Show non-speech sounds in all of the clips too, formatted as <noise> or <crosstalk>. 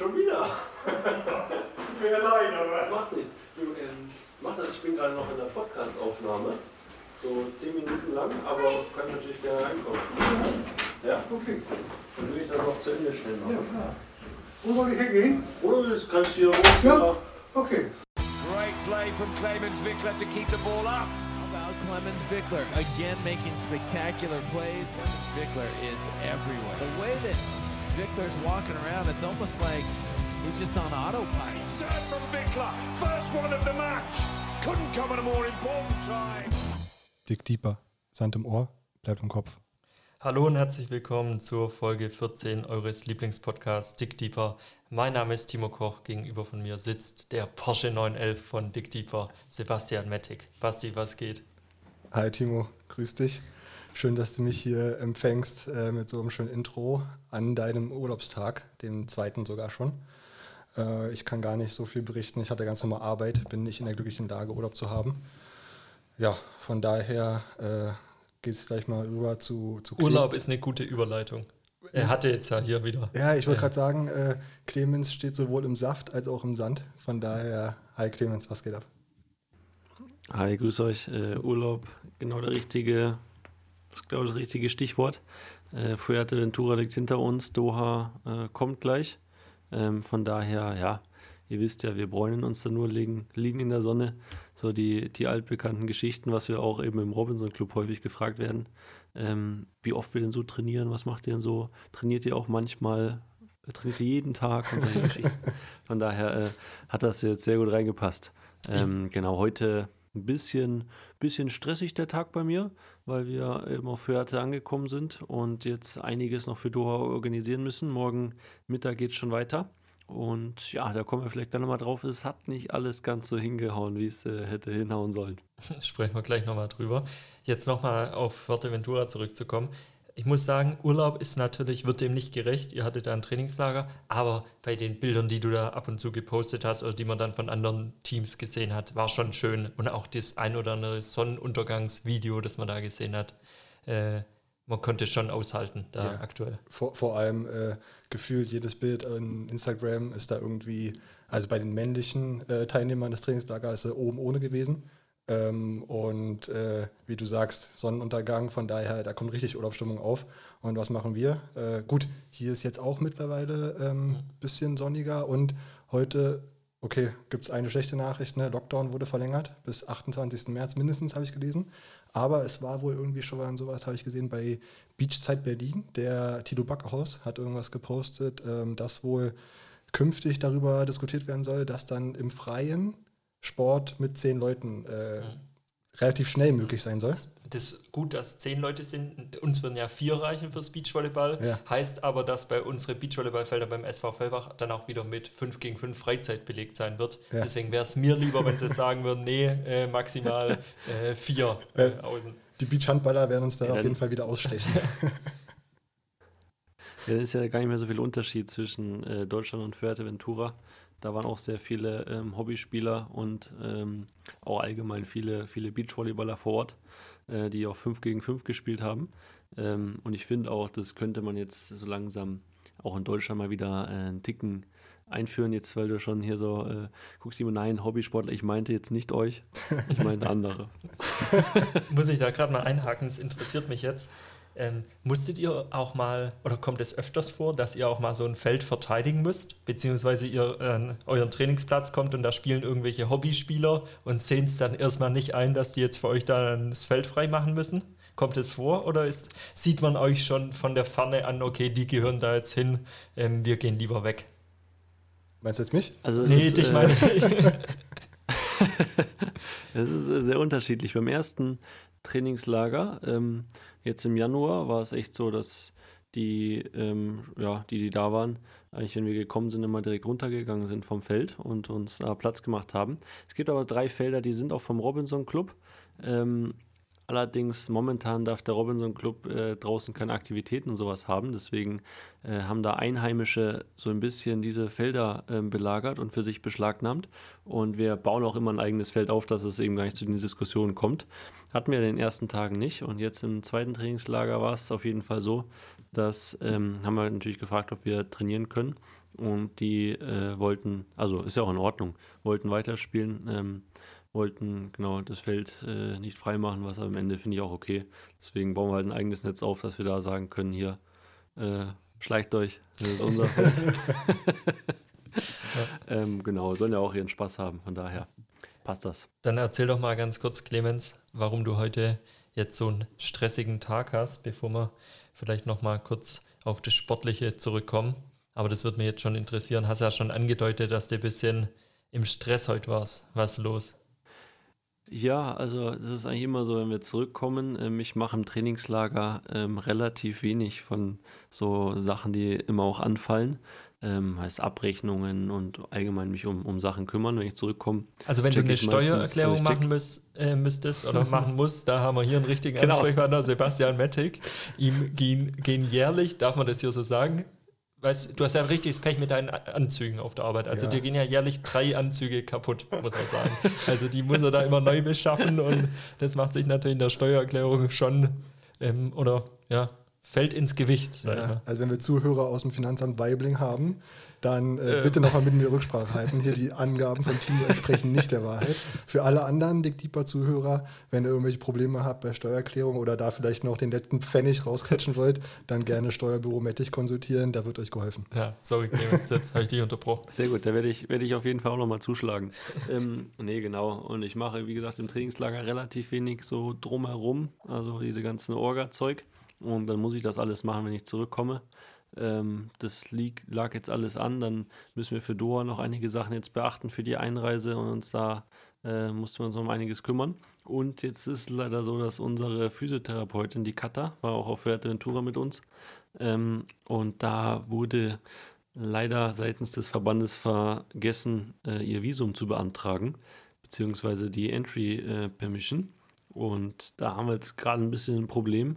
Schon wieder? ich bin allein, aber. Macht nichts. Du, ähm, mach das, ich bin gerade noch in der Podcast-Aufnahme. So zehn Minuten lang, aber kann natürlich gerne reinkommen. Ja? Okay. Dann will ich das noch zu Ende schnell machen. Ja, klar. Wo soll ich hingehen? Oder du kannst hier raus. Ja. Okay. Great play from Clemens Wickler to keep the ball up. How about Clemens Vickler again making spectacular plays? Vickler is everywhere. The way that Vickler's walking around, it's almost like he's just on autopilot. Serve from Wickler, first one of the match. Couldn't come at a more important time. Dick Deeper. Sand im Ohr, bleibt im Kopf. Hallo und herzlich willkommen zur Folge 14 eures Lieblingspodcasts Dick Deeper. Mein Name ist Timo Koch, gegenüber von mir sitzt der Porsche 911 von Dick Deeper, Sebastian Mettig. Basti, was geht? Hi Timo, grüß dich. Schön, dass du mich hier empfängst äh, mit so einem schönen Intro an deinem Urlaubstag, dem zweiten sogar schon. Äh, ich kann gar nicht so viel berichten. Ich hatte ganz normal Arbeit, bin nicht in der glücklichen Lage, Urlaub zu haben. Ja, von daher äh, geht es gleich mal rüber zu, zu Urlaub ist eine gute Überleitung. Er hatte jetzt ja hier wieder. Ja, ich wollte gerade sagen, äh, Clemens steht sowohl im Saft als auch im Sand. Von daher, hi Clemens, was geht ab? Hi, grüß euch. Äh, Urlaub, genau der richtige, das glaube das richtige Stichwort. Äh, Fuerteventura liegt hinter uns, Doha äh, kommt gleich. Ähm, von daher, ja, ihr wisst ja, wir bräunen uns da nur, liegen, liegen in der Sonne. So die, die altbekannten Geschichten, was wir auch eben im Robinson Club häufig gefragt werden. Ähm, wie oft wir denn so trainieren, was macht ihr denn so? Trainiert ihr auch manchmal? Äh, Trainiert ihr jeden Tag und solche Geschichten? <laughs> Von daher äh, hat das jetzt sehr gut reingepasst. Ähm, genau, heute ein bisschen, bisschen stressig der Tag bei mir, weil wir eben auf Fuerte angekommen sind und jetzt einiges noch für Doha organisieren müssen. Morgen Mittag geht es schon weiter. Und ja, da kommen wir vielleicht dann nochmal drauf. Es hat nicht alles ganz so hingehauen, wie es äh, hätte hinhauen sollen. <laughs> Sprechen wir gleich nochmal drüber. Jetzt nochmal auf Fuerteventura zurückzukommen. Ich muss sagen, Urlaub ist natürlich, wird dem nicht gerecht. Ihr hattet da ein Trainingslager, aber bei den Bildern, die du da ab und zu gepostet hast oder die man dann von anderen Teams gesehen hat, war schon schön. Und auch das ein oder andere Sonnenuntergangsvideo, das man da gesehen hat, äh, man konnte schon aushalten da Ja. aktuell. Vor, vor allem äh, gefühlt jedes Bild in Instagram ist da irgendwie, also bei den männlichen äh, Teilnehmern des Trainingslagers er oben ohne gewesen. Ähm, und äh, wie du sagst, Sonnenuntergang, von daher, da kommt richtig Urlaubsstimmung auf. Und was machen wir? Äh, gut, hier ist jetzt auch mittlerweile ein ähm, bisschen sonniger und heute, okay, gibt es eine schlechte Nachricht, ne? Lockdown wurde verlängert bis 28. März mindestens, habe ich gelesen. Aber es war wohl irgendwie schon mal sowas, habe ich gesehen, bei Beachzeit Berlin. Der Tito Backhaus hat irgendwas gepostet, ähm, dass wohl künftig darüber diskutiert werden soll, dass dann im Freien Sport mit zehn Leuten äh, relativ schnell möglich sein soll. Das ist gut, dass zehn Leute sind. Uns würden ja vier reichen fürs Beachvolleyball. Ja. Heißt aber, dass bei unsere Beachvolleyballfelder beim SV Fellbach dann auch wieder mit 5 gegen 5 Freizeit belegt sein wird. Ja. Deswegen wäre es mir lieber, wenn sie <laughs> sagen würden, nee, äh, maximal äh, vier äh, außen. Die Beachhandballer werden uns da Ja, auf jeden Fall wieder ausstechen. <laughs> Ja, dann ist ja gar nicht mehr so viel Unterschied zwischen äh, Deutschland und Fuerteventura. Da waren auch sehr viele ähm, Hobbyspieler und ähm, auch allgemein viele, viele Beachvolleyballer vor Ort, äh, die auch 5 gegen 5 gespielt haben. Ähm, und ich finde auch, das könnte man jetzt so langsam auch in Deutschland mal wieder äh, einen Ticken einführen. Jetzt, weil du schon hier so äh, guckst, immer nein, Hobbysportler, ich meinte jetzt nicht euch, ich meinte andere. <laughs> Muss ich da gerade mal einhaken, das interessiert mich jetzt. Ähm, musstet ihr auch mal, oder kommt es öfters vor, dass ihr auch mal so ein Feld verteidigen müsst? Beziehungsweise ihr an euren Trainingsplatz kommt und da spielen irgendwelche Hobbyspieler und sehen es dann erstmal nicht ein, dass die jetzt für euch dann das Feld frei machen müssen? Kommt es vor oder ist, sieht man euch schon von der Ferne an, okay, die gehören da jetzt hin, ähm, wir gehen lieber weg? Meinst du jetzt mich? Also es Nee, ist, dich äh, meine ich. <laughs> Es ist äh, sehr unterschiedlich. Beim ersten Trainingslager, ähm, jetzt im Januar, war es echt so, dass die, ähm, ja, die, die da waren, eigentlich, wenn wir gekommen sind, immer direkt runtergegangen sind vom Feld und uns da Platz gemacht haben. Es gibt aber drei Felder, die sind auch vom Robinson Club. Ähm, Allerdings momentan darf der Robinson Club äh, draußen keine Aktivitäten und sowas haben. Deswegen äh, haben da Einheimische so ein bisschen diese Felder ähm, belagert und für sich beschlagnahmt. Und wir bauen auch immer ein eigenes Feld auf, dass es eben gar nicht zu den Diskussionen kommt. Hatten wir in den ersten Tagen nicht. Und jetzt im zweiten Trainingslager war es auf jeden Fall so, dass ähm, haben wir natürlich gefragt, ob wir trainieren können. und die äh, wollten, also ist ja auch in Ordnung, wollten weiterspielen, ähm, wollten genau das Feld äh, nicht freimachen, was am Ende finde ich auch okay. Deswegen bauen wir halt ein eigenes Netz auf, dass wir da sagen können, hier, äh, schleicht euch, das ist unser <laughs> Feld. ähm, genau, sollen ja auch ihren Spaß haben, von daher passt das. Dann erzähl doch mal ganz kurz, Clemens, warum du heute jetzt so einen stressigen Tag hast, bevor wir vielleicht noch mal kurz auf das Sportliche zurückkommen. Aber das wird mich jetzt schon interessieren. Hast ja schon angedeutet, dass du ein bisschen im Stress heute warst. Was ist los? Ja, also das ist eigentlich immer so, wenn wir zurückkommen. Ähm, ich mache im Trainingslager ähm, relativ wenig von so Sachen, die immer auch anfallen. Ähm, heißt Abrechnungen und allgemein mich um, um Sachen kümmern, wenn ich zurückkomme. Also wenn du eine Steuererklärung check- machen müsst, äh, müsstest oder <laughs> machen musst, da haben wir hier einen richtigen Genau. Ansprechpartner, Sebastian Mettig. Ihm gehen, gehen jährlich, darf man das hier so sagen? Weißt, du hast ja ein richtiges Pech mit deinen Anzügen auf der Arbeit. Also Ja. dir gehen ja jährlich drei Anzüge kaputt, muss man sagen. Also die muss er da immer neu beschaffen und das macht sich natürlich in der Steuererklärung schon ähm, oder ja, fällt ins Gewicht. Ja, also wenn wir Zuhörer aus dem Finanzamt Weibling haben, dann äh, bitte nochmal mit mir Rücksprache halten. Hier die Angaben von Timo entsprechen nicht der Wahrheit. Für alle anderen Dick Deeper Zuhörer, wenn ihr irgendwelche Probleme habt bei Steuererklärung oder da vielleicht noch den letzten Pfennig rausquetschen wollt, dann gerne Steuerbüro Mettich konsultieren, da wird euch geholfen. Ja, sorry Clemens, jetzt habe ich dich unterbrochen. Sehr gut, da werde ich, werde ich auf jeden Fall auch nochmal zuschlagen. ähm, nee, genau. Und ich mache, wie gesagt, im Trainingslager relativ wenig so drumherum, also diese ganzen Orga-Zeug. Und dann muss ich das alles machen, wenn ich zurückkomme. Ähm, das lieg, lag jetzt alles an. Dann müssen wir für Doha noch einige Sachen jetzt beachten für die Einreise und uns da äh, mussten wir uns um einiges kümmern. Und jetzt ist es leider so, dass unsere Physiotherapeutin, die Katha, war auch auf Fuerteventura mit uns. Ähm, und da wurde leider seitens des Verbandes vergessen, äh, ihr Visum zu beantragen, beziehungsweise die Entry äh, Permission. Und da haben wir jetzt gerade ein bisschen ein Problem,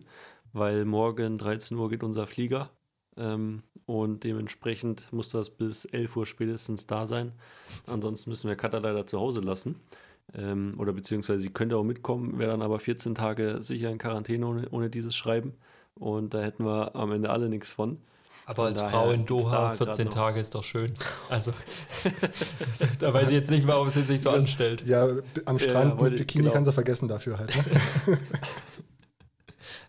weil morgen 13 Uhr geht unser Flieger ähm, und dementsprechend muss das bis 11 Uhr spätestens da sein. Ansonsten müssen wir Katha leider zu Hause lassen. Ähm, oder beziehungsweise sie könnte auch mitkommen, wäre dann aber 14 Tage sicher in Quarantäne ohne, ohne dieses Schreiben. Und da hätten wir am Ende alle nichts von. Aber als Frau in Doha da 14 grad noch- Tage ist doch schön. <laughs> Also <laughs> da weiß ich jetzt nicht, warum sie sich so anstellt. Ja, am Ja, Strand wollte mit Bikini genau. kann sie vergessen dafür halt. Ne? <laughs>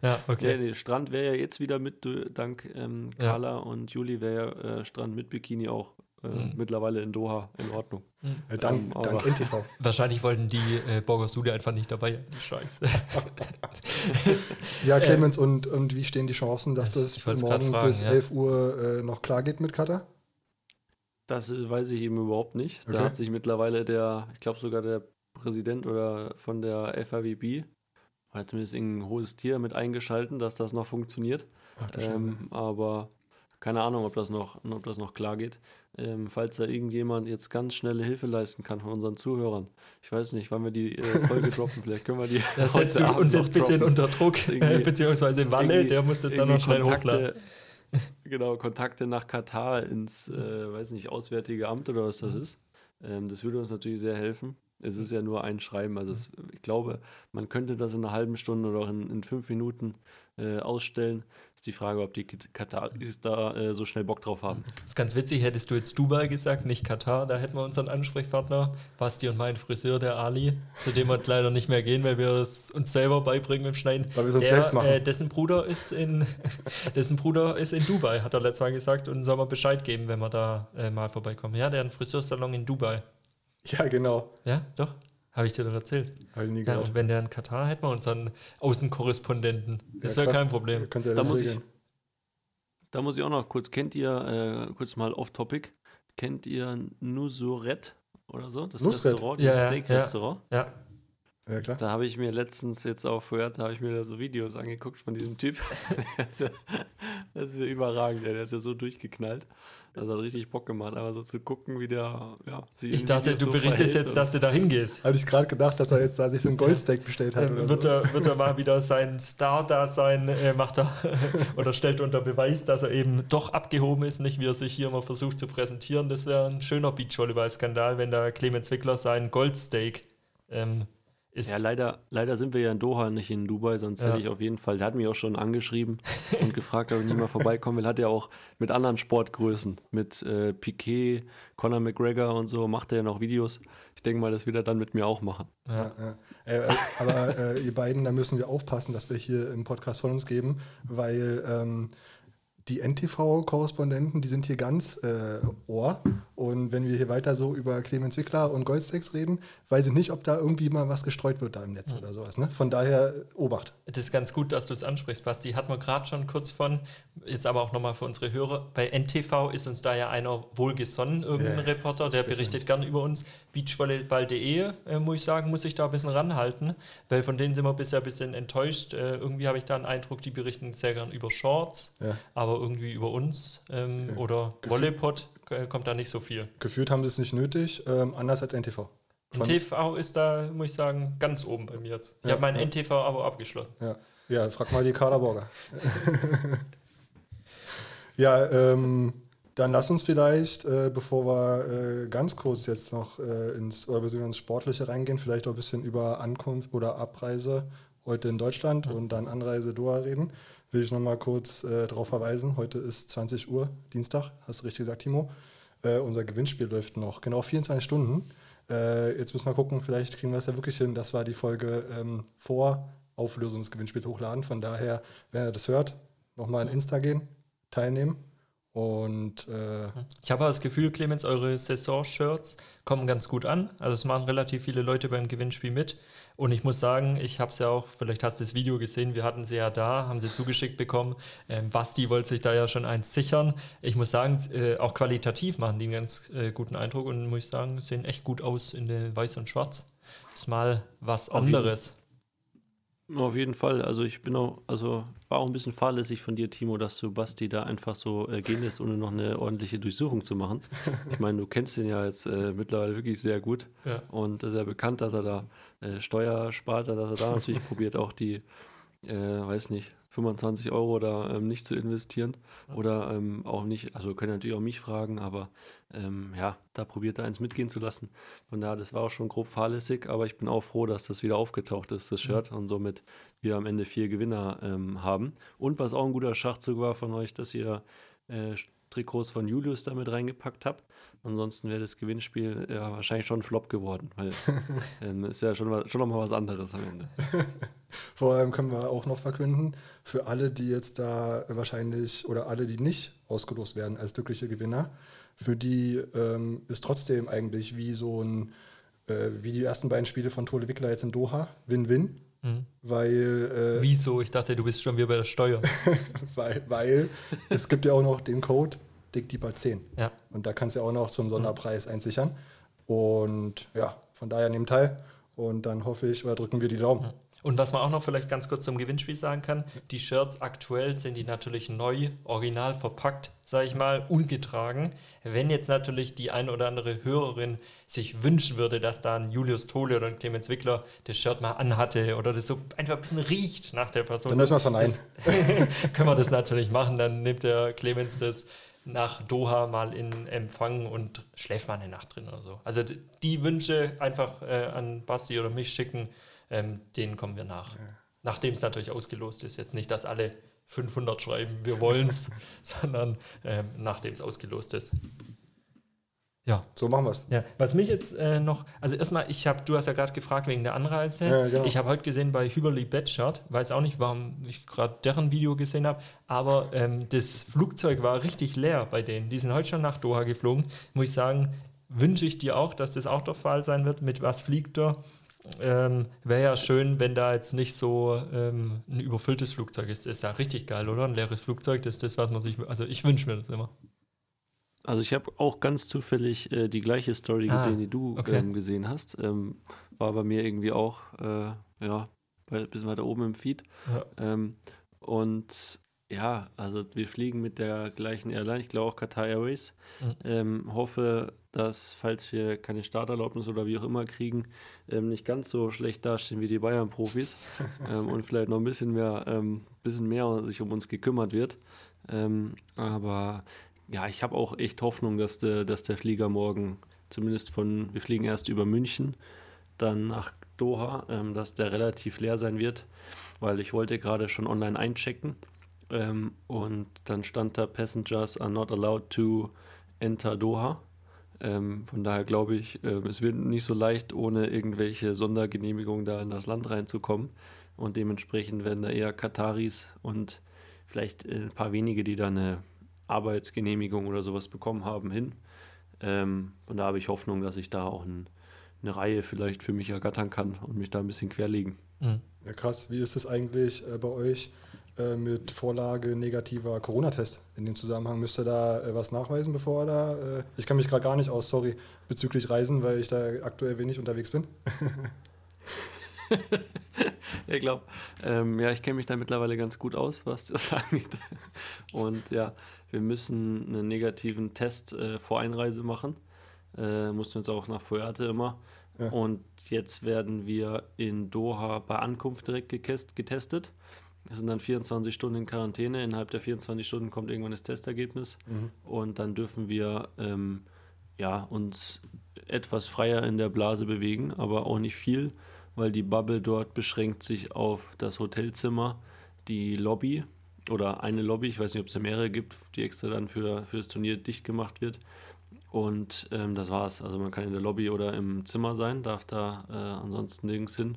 Ja, Okay. okay. Nee, Strand wäre ja jetzt wieder mit, dank ähm, Ja. Carla und Juli wäre ja äh, Strand mit Bikini auch äh, Mhm. mittlerweile in Doha in Ordnung. Äh, dank, Ähm, dank NTV. <laughs> Wahrscheinlich wollten die äh, Borgosude einfach nicht dabei. Scheiße. Ja, <laughs> Clemens, und, und wie stehen die Chancen, dass Das- das morgen fragen, bis ja. 11 Uhr äh, noch klar geht mit Katar? Das äh, weiß ich eben überhaupt nicht. Okay. Da hat sich mittlerweile der, ich glaube sogar der Präsident oder von der FAWB, hat zumindest irgendein hohes Tier mit eingeschalten, dass das noch funktioniert. Ach. Ähm, aber keine Ahnung, ob das noch, ob das noch klar geht. Ähm, falls da irgendjemand jetzt ganz schnelle Hilfe leisten kann von unseren Zuhörern. Ich weiß nicht, wann wir die äh, <laughs> Folge droppen. Vielleicht können wir die. Das setzt uns jetzt ein bisschen droppen. unter Druck, <laughs> Irgendwie- <laughs> beziehungsweise irgendwie- der muss das dann noch schnell Kontakte- hochladen. Genau, Kontakte nach Katar ins, äh, weiß nicht, Auswärtige Amt oder was Mhm. das ist. Ähm, das würde uns natürlich sehr helfen. Es ist ja nur ein Schreiben. Also es, ich glaube, man könnte das in einer halben Stunde oder auch in, in fünf Minuten äh, ausstellen. Ist die Frage, ob die Kataris da äh, so schnell Bock drauf haben. Das ist ganz witzig, hättest du jetzt Dubai gesagt, nicht Katar, da hätten wir unseren Ansprechpartner, Basti und mein Friseur, der Ali, zu dem wir leider nicht mehr gehen, weil wir es uns selber beibringen mit dem Schneiden. Weil wir es uns der, selbst machen. Äh, dessen Bruder ist in <laughs> dessen Bruder ist in Dubai, hat er letztes Mal gesagt und soll mal Bescheid geben, wenn wir da äh, mal vorbeikommen. Ja, der hat einen Friseursalon in Dubai. <laughs> Ja, genau. Ja, doch. Habe ich dir doch erzählt. Habe ich nie Ja, gehört. und wenn der in Katar, hätten wir unseren Außenkorrespondenten. Das Ja, wäre kein Problem. Könnt ihr Da das muss ich-? Da muss ich auch noch kurz, kennt ihr, äh, kurz mal off-topic, kennt ihr Nusuret oder so? Das Nusret? Restaurant, Ja, das ja, Steak-Restaurant. Ja, Ja, klar. Da habe ich mir letztens jetzt auch vorher, da habe ich mir da so Videos angeguckt von diesem Typ. <laughs> Der ist ja, das ist ja überragend, ey. der ist ja so durchgeknallt. Das hat richtig Bock gemacht, aber so zu gucken, wie der, ja, sich ich dachte, Videos du so berichtest verhält jetzt, dass du da hingehst. Hatte ich gerade gedacht, dass er jetzt da sich so ein <laughs> Goldsteak bestellt hat. Ähm, oder wird, so. er, wird er mal <laughs> wieder sein Star-Dasein äh, macht er oder stellt unter Beweis, dass er eben doch abgehoben ist, nicht wie er sich hier immer versucht zu präsentieren. Das wäre ein schöner Beachvolleyball-Skandal, wenn da Clemens Wickler sein Goldsteak ähm, ist. Ja, leider, leider sind wir ja in Doha, nicht in Dubai, sonst Ja. hätte ich auf jeden Fall, der hat mich auch schon angeschrieben und gefragt, ob ich nicht mal vorbeikommen will. Hat ja auch mit anderen Sportgrößen, mit äh, Piquet, Conor McGregor und so, macht er ja noch Videos. Ich denke mal, das wird er dann mit mir auch machen. Ja, ja. Äh, äh, aber äh, ihr beiden, da müssen wir aufpassen, dass wir hier im Podcast von uns geben, weil ähm, die NTV-Korrespondenten, die sind hier ganz äh, Ohr. Und wenn wir hier weiter so über Clemens Wickler und Goldstacks reden, weiß ich nicht, ob da irgendwie mal was gestreut wird da im Netz oder sowas. Ne? Von daher Obacht. Das ist ganz gut, dass du es ansprichst, Basti. Hat man gerade schon kurz von, jetzt aber auch nochmal für unsere Hörer. Bei NTV ist uns da ja einer wohlgesonnen, irgendein Ja, Reporter, der berichtet gern über uns. Beachvolleyball.de, äh, muss ich sagen, muss ich da ein bisschen ranhalten, weil von denen sind wir bisher ein bisschen enttäuscht. Äh, irgendwie habe ich da einen Eindruck, die berichten sehr gern über Shorts, Ja. aber irgendwie über uns ähm, Ja. oder Gefühl- Volleyball äh, kommt da nicht so viel. Gefühlt haben sie es nicht nötig, ähm, anders als NTV. Von- NTV ist da, muss ich sagen, ganz oben bei mir jetzt. Ich Ja, habe mein. NTV-Abo abgeschlossen. Ja, ja frag mal die Kaderborger. <laughs> ja, ähm, dann lass uns vielleicht, äh, bevor wir äh, ganz kurz jetzt noch äh, ins, oder ins Sportliche reingehen, vielleicht auch ein bisschen über Ankunft oder Abreise heute in Deutschland und dann Anreise Doha reden. Will ich nochmal kurz äh, darauf verweisen. Heute ist 20 Uhr, Dienstag, hast du richtig gesagt, Timo. Äh, unser Gewinnspiel läuft noch genau 24 Stunden. Äh, jetzt müssen wir gucken, vielleicht kriegen wir es ja wirklich hin, dass wir die Folge ähm, vor Auflösung des Gewinnspiels hochladen. Von daher, wenn ihr das hört, nochmal in Insta gehen, teilnehmen. Und äh, Ich habe aber das Gefühl, Clemens, eure Saison-Shirts kommen ganz gut an. Also es machen relativ viele Leute beim Gewinnspiel mit. Und ich muss sagen, ich habe es ja auch, vielleicht hast du das Video gesehen, wir hatten sie ja da, haben sie zugeschickt bekommen. Ähm, Basti wollte sich da ja schon eins sichern. Ich muss sagen, äh, auch qualitativ machen die einen ganz äh, guten Eindruck und muss ich sagen, sehen echt gut aus in der Weiß und Schwarz. Ist mal was anderes. Auf jeden Fall. Also ich bin auch, also war auch ein bisschen fahrlässig von dir, Timo, dass du Basti da einfach so äh, gehen lässt, ohne noch eine ordentliche Durchsuchung zu machen. <laughs> Ich meine, du kennst ihn ja jetzt äh, mittlerweile wirklich sehr gut Ja. und ist ja bekannt, dass er da äh, Steuer spart, dass er da natürlich <laughs> probiert auch die, äh, weiß nicht, 25 Euro da ähm, nicht zu investieren oder ähm, auch nicht, also können natürlich auch mich fragen, aber ähm, ja, da probiert er eins mitgehen zu lassen. Von daher, das war auch schon grob fahrlässig, aber ich bin auch froh, dass das wieder aufgetaucht ist, das Shirt, und somit wir am Ende vier Gewinner ähm, haben. Und was auch ein guter Schachzug war von euch, dass ihr äh, Trikots von Julius damit reingepackt habt. Ansonsten wäre das Gewinnspiel ja, wahrscheinlich schon ein Flop geworden, weil <laughs> ähm, ist ja schon, schon nochmal was anderes am Ende. <laughs> vor allem können wir auch noch verkünden, für alle, die jetzt da wahrscheinlich oder alle, die nicht ausgelost werden als glückliche Gewinner, für die ähm, ist trotzdem eigentlich wie so ein, äh, wie die ersten beiden Spiele von Tole Wickler jetzt in Doha, Win-Win. Mhm. Weil, äh, Wieso? Ich dachte, du bist schon wieder bei der Steuer. <laughs> weil, weil es gibt ja auch noch den Code DickDeeper 10. Ja. Und da kannst du ja auch noch zum Sonderpreis einsichern. Und ja, von daher nehmt teil. Und dann hoffe ich, oder drücken wir die Daumen. Und was man auch noch vielleicht ganz kurz zum Gewinnspiel sagen kann, die Shirts aktuell sind die natürlich neu, original verpackt, sage ich mal, ungetragen. Wenn jetzt natürlich die ein oder andere Hörerin sich wünschen würde, dass da ein Julius Tole oder ein Clemens Wickler das Shirt mal anhatte oder das so einfach ein bisschen riecht nach der Person, Dann müssen wir es verneinen. <laughs> können wir das natürlich machen. Dann nimmt der Clemens das nach Doha mal in Empfang und schläft mal eine Nacht drin oder so. Also die Wünsche einfach äh, an Basti oder mich schicken, ähm, denen kommen wir nach. Nachdem es natürlich ausgelost ist. Jetzt nicht, dass alle 500 schreiben, wir wollen es, <laughs> sondern ähm, nachdem es ausgelost ist. Ja. So machen wir es. Ja, was mich jetzt äh, noch, also erstmal, ich habe, du hast ja gerade gefragt wegen der Anreise. Ja, genau. Ich habe heute gesehen bei Hüberli Betschart, weiß auch nicht, warum ich gerade deren Video gesehen habe, aber ähm, das Flugzeug war richtig leer bei denen. Die sind heute schon nach Doha geflogen. Muss ich sagen, wünsche ich dir auch, dass das auch der Fall sein wird. Mit was fliegt er? Ähm, Wäre ja schön, wenn da jetzt nicht so ähm, ein überfülltes Flugzeug ist. Ist ja richtig geil, oder? Ein leeres Flugzeug, das ist das, was man sich, also ich wünsche mir das immer. Also ich habe auch ganz zufällig äh, die gleiche Story Ah, gesehen, die du okay. ähm, gesehen hast. Ähm, war bei mir irgendwie auch, äh, ja, ein bisschen weiter oben im Feed. Ja. Ähm, und ja, also wir fliegen mit der gleichen Airline, ich glaube auch Qatar Airways. Mhm. Ähm, hoffe, dass, falls wir keine Starterlaubnis oder wie auch immer kriegen, ähm, nicht ganz so schlecht dastehen wie die Bayern-Profis <laughs> ähm, und vielleicht noch ein bisschen mehr, ähm, bisschen mehr sich um uns gekümmert wird. Ähm, aber ja, ich habe auch echt Hoffnung, dass der, dass der Flieger morgen zumindest von, wir fliegen erst über München, dann nach Doha, ähm, dass der relativ leer sein wird, weil ich wollte gerade schon online einchecken ähm, und dann stand da Passengers are not allowed to enter Doha. Ähm, von daher glaube ich, äh, es wird nicht so leicht, ohne irgendwelche Sondergenehmigungen da in das Land reinzukommen. Und dementsprechend werden da eher Kataris und vielleicht äh, ein paar wenige, die da eine Arbeitsgenehmigung oder sowas bekommen haben, hin. Ähm, und da habe ich Hoffnung, dass ich da auch ein, eine Reihe vielleicht für mich ergattern kann und mich da ein bisschen querlegen. Mhm. Ja, krass. Wie ist es eigentlich äh, bei euch äh, mit Vorlage negativer Corona-Test? In dem Zusammenhang müsst ihr da äh, was nachweisen, bevor er da. Äh, ich kann mich gerade gar nicht aus, sorry, bezüglich Reisen, weil ich da aktuell wenig unterwegs bin. <laughs> ich glaube, ähm, ja, ich kenne mich da mittlerweile ganz gut aus, was das <laughs> angeht. Und ja, wir müssen einen negativen Test äh, vor Einreise machen. Äh, mussten uns auch nach Fuerte immer. Ja. Und jetzt werden wir in Doha bei Ankunft direkt getestet. Das sind dann 24 Stunden in Quarantäne. Innerhalb der 24 Stunden kommt irgendwann das Testergebnis. Und dann dürfen wir ähm, ja, uns etwas freier in der Blase bewegen, aber auch nicht viel, weil die Bubble dort beschränkt sich auf das Hotelzimmer, die Lobby oder eine Lobby, ich weiß nicht, ob es da mehrere gibt, die extra dann für, für das Turnier dicht gemacht wird. Und ähm, das war's. Also man kann in der Lobby oder im Zimmer sein, darf da äh, ansonsten nirgends hin.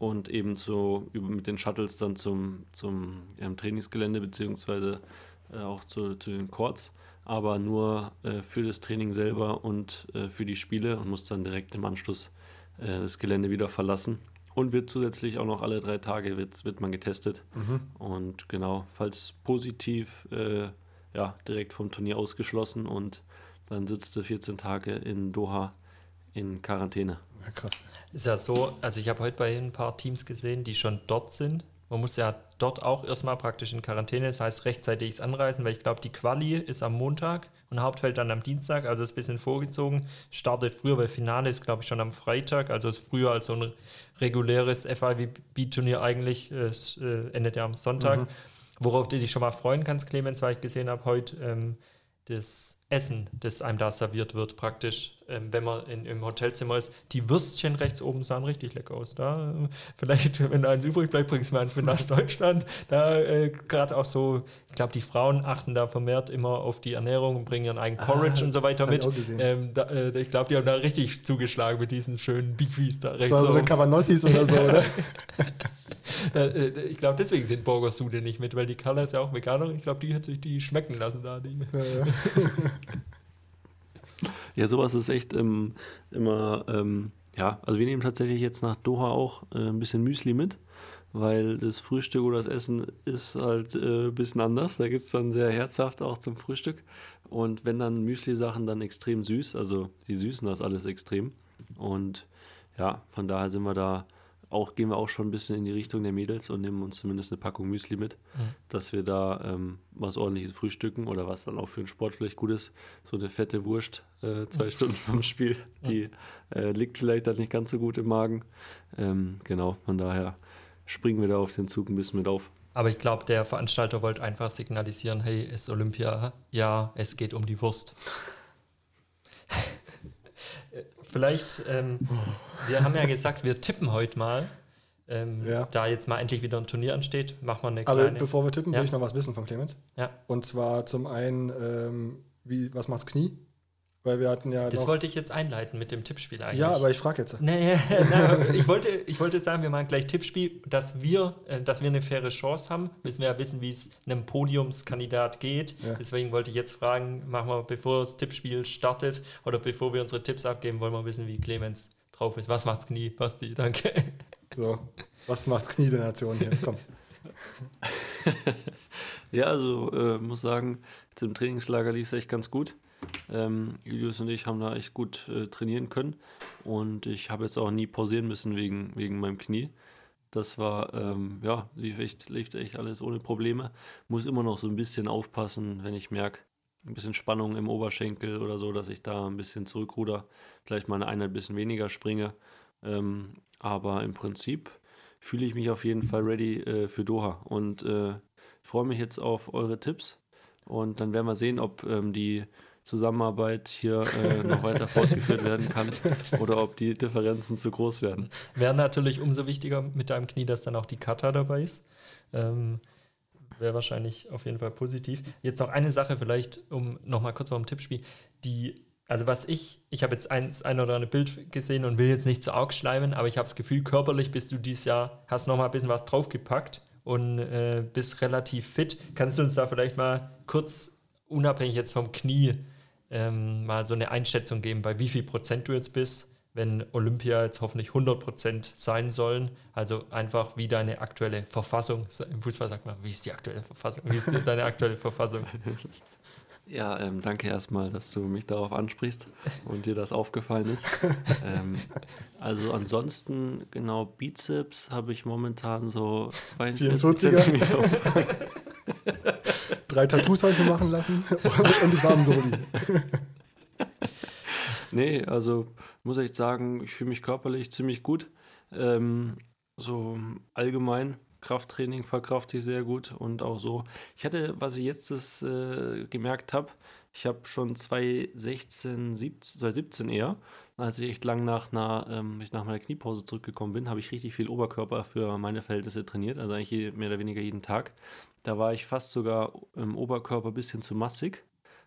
Und eben so über, mit den Shuttles dann zum, zum ähm, Trainingsgelände beziehungsweise äh, auch zu, zu den Courts, aber nur äh, für das Training selber und äh, für die Spiele und muss dann direkt im Anschluss äh, das Gelände wieder verlassen. Und wird zusätzlich auch noch alle drei Tage wird, wird man getestet. Und genau, falls positiv, äh, ja, direkt vom Turnier ausgeschlossen und dann sitzt du 14 Tage in Doha in Quarantäne. Ja, krass. Ist ja so, also ich habe heute bei ein paar Teams gesehen, die schon dort sind. Man muss ja dort auch erstmal praktisch in Quarantäne, das heißt rechtzeitiges Anreisen, weil ich glaube, die Quali ist am Montag und Hauptfeld dann am Dienstag, also ist ein bisschen vorgezogen. Startet früher, weil Finale ist, glaube ich, schon am Freitag, also ist früher als so ein reguläres FIVB-Turnier eigentlich, äh, es äh, endet ja am Sonntag. Worauf du dich schon mal freuen kannst, Clemens, weil ich gesehen habe heute ähm, das Essen, das einem da serviert wird, praktisch, ähm, wenn man in, im Hotelzimmer ist. Die Würstchen rechts oben sahen richtig lecker aus. Da, äh, vielleicht, <laughs> wenn da eins übrig bleibt, bringst du mir eins mit nach Deutschland. Da äh, gerade auch so, ich glaube, die Frauen achten da vermehrt immer auf die Ernährung und bringen ihren eigenen Porridge Ah, und so weiter ich mit. gesehen. Ähm, da, äh, ich glaube, die haben da richtig zugeschlagen mit diesen schönen Beefies da rechts Das war so eine oben. Cabanossis oder so, oder? <laughs> Äh, ich glaube, deswegen sind Burgersude nicht mit, weil die Carla ist ja auch Veganerin. Ich glaube, die hat sich die schmecken lassen da. Die. Ja, ja. <laughs> Ja, sowas ist echt ähm, immer, ähm, ja, also wir nehmen tatsächlich jetzt nach Doha auch äh, ein bisschen Müsli mit, weil das Frühstück oder das Essen ist halt äh, ein bisschen anders. Da gibt es dann sehr herzhaft auch zum Frühstück. Und wenn dann Müsli-Sachen dann extrem süß, also die süßen das alles extrem. Und ja, von daher sind wir da auch, gehen wir auch schon ein bisschen in die Richtung der Mädels und nehmen uns zumindest eine Packung Müsli mit, dass wir da ähm, was ordentliches frühstücken oder was dann auch für den Sport vielleicht gut ist. So eine fette Wurst, äh, zwei Stunden vom Spiel, die äh, liegt vielleicht dann nicht ganz so gut im Magen. Ähm, genau, von daher springen wir da auf den Zug ein bisschen mit auf. Aber ich glaube, der Veranstalter wollte einfach signalisieren, hey, es ist Olympia, ja, es geht um die Wurst. Vielleicht, ähm, wir haben ja gesagt, wir tippen heute mal. Ähm, Ja. Da jetzt mal endlich wieder ein Turnier ansteht, machen wir eine Aber kleine... bevor wir tippen, Ja. will ich noch was wissen von Clemens. ja, Und zwar zum einen, ähm, wie, was macht's Knie? Weil wir hatten ja. das noch, wollte ich jetzt einleiten mit dem Tippspiel eigentlich. ja, aber ich frage jetzt. Nee, <laughs> nee, ich, wollte, ich wollte sagen, wir machen gleich Tippspiel, dass wir, äh, dass wir eine faire Chance haben. Müssen wir ja wissen, wie es einem Podiumskandidat geht. Ja. Deswegen wollte ich jetzt fragen, machen wir, bevor das Tippspiel startet oder bevor wir unsere Tipps abgeben, wollen wir wissen, wie Clemens drauf ist. Was macht's Knie? Basti, danke. So, was macht's Knie der Nation hier? Komm. <laughs> Ja, also äh, muss sagen, jetzt im Trainingslager lief es echt ganz gut. Ähm, Julius und ich haben da echt gut äh, trainieren können und ich habe jetzt auch nie pausieren müssen wegen, wegen meinem Knie. Das war, ähm, ja, lief echt, lief echt alles ohne Probleme. Muss immer noch so ein bisschen aufpassen, wenn ich merke, ein bisschen Spannung im Oberschenkel oder so, dass ich da ein bisschen zurückruder, vielleicht mal eine Einheit ein bisschen weniger springe. Ähm, aber im Prinzip fühle ich mich auf jeden Fall ready äh, für Doha und äh, freue mich jetzt auf eure Tipps und dann werden wir sehen, ob ähm, die, Zusammenarbeit hier äh, noch weiter fortgeführt werden kann oder ob die Differenzen zu groß werden. Wäre natürlich umso wichtiger mit deinem Knie, dass dann auch die Kata dabei ist. Ähm, Wäre wahrscheinlich auf jeden Fall positiv. Jetzt noch eine Sache, vielleicht, um nochmal kurz vor dem Tippspiel. Die, also was ich, ich habe jetzt ein, ein oder andere Bild gesehen und will jetzt nicht zu arg schleimen, aber ich habe das Gefühl, körperlich bist du dieses Jahr, hast nochmal ein bisschen was draufgepackt und äh, bist relativ fit. Kannst du uns da vielleicht mal kurz, unabhängig jetzt vom Knie, ähm, mal so eine Einschätzung geben, bei wie viel Prozent du jetzt bist, wenn Olympia jetzt hoffentlich 100 Prozent sein sollen? Also einfach wie deine aktuelle Verfassung, im Fußball sagt man, wie ist die aktuelle Verfassung? Wie ist deine aktuelle Verfassung? <laughs> Ja, ähm, danke erstmal, dass du mich darauf ansprichst und dir das aufgefallen ist. <laughs> ähm, also ansonsten, genau, Bizeps habe ich momentan so 42 44er. Zentimeter. <laughs> Drei Tattoos ich mir machen lassen <laughs> und ich war am Soli. Nee, also muss echt sagen, ich fühle mich körperlich ziemlich gut. Ähm, so allgemein Krafttraining verkrafte ich sehr gut und auch so. Ich hatte, was ich jetzt das, äh, gemerkt habe, ich habe schon 2016, 17, 2017 eher, als ich echt lang nach, einer, ähm, nach meiner Kniepause zurückgekommen bin, habe ich richtig viel Oberkörper für meine Verhältnisse trainiert, also eigentlich mehr oder weniger jeden Tag. Da war ich fast sogar im Oberkörper ein bisschen zu massig.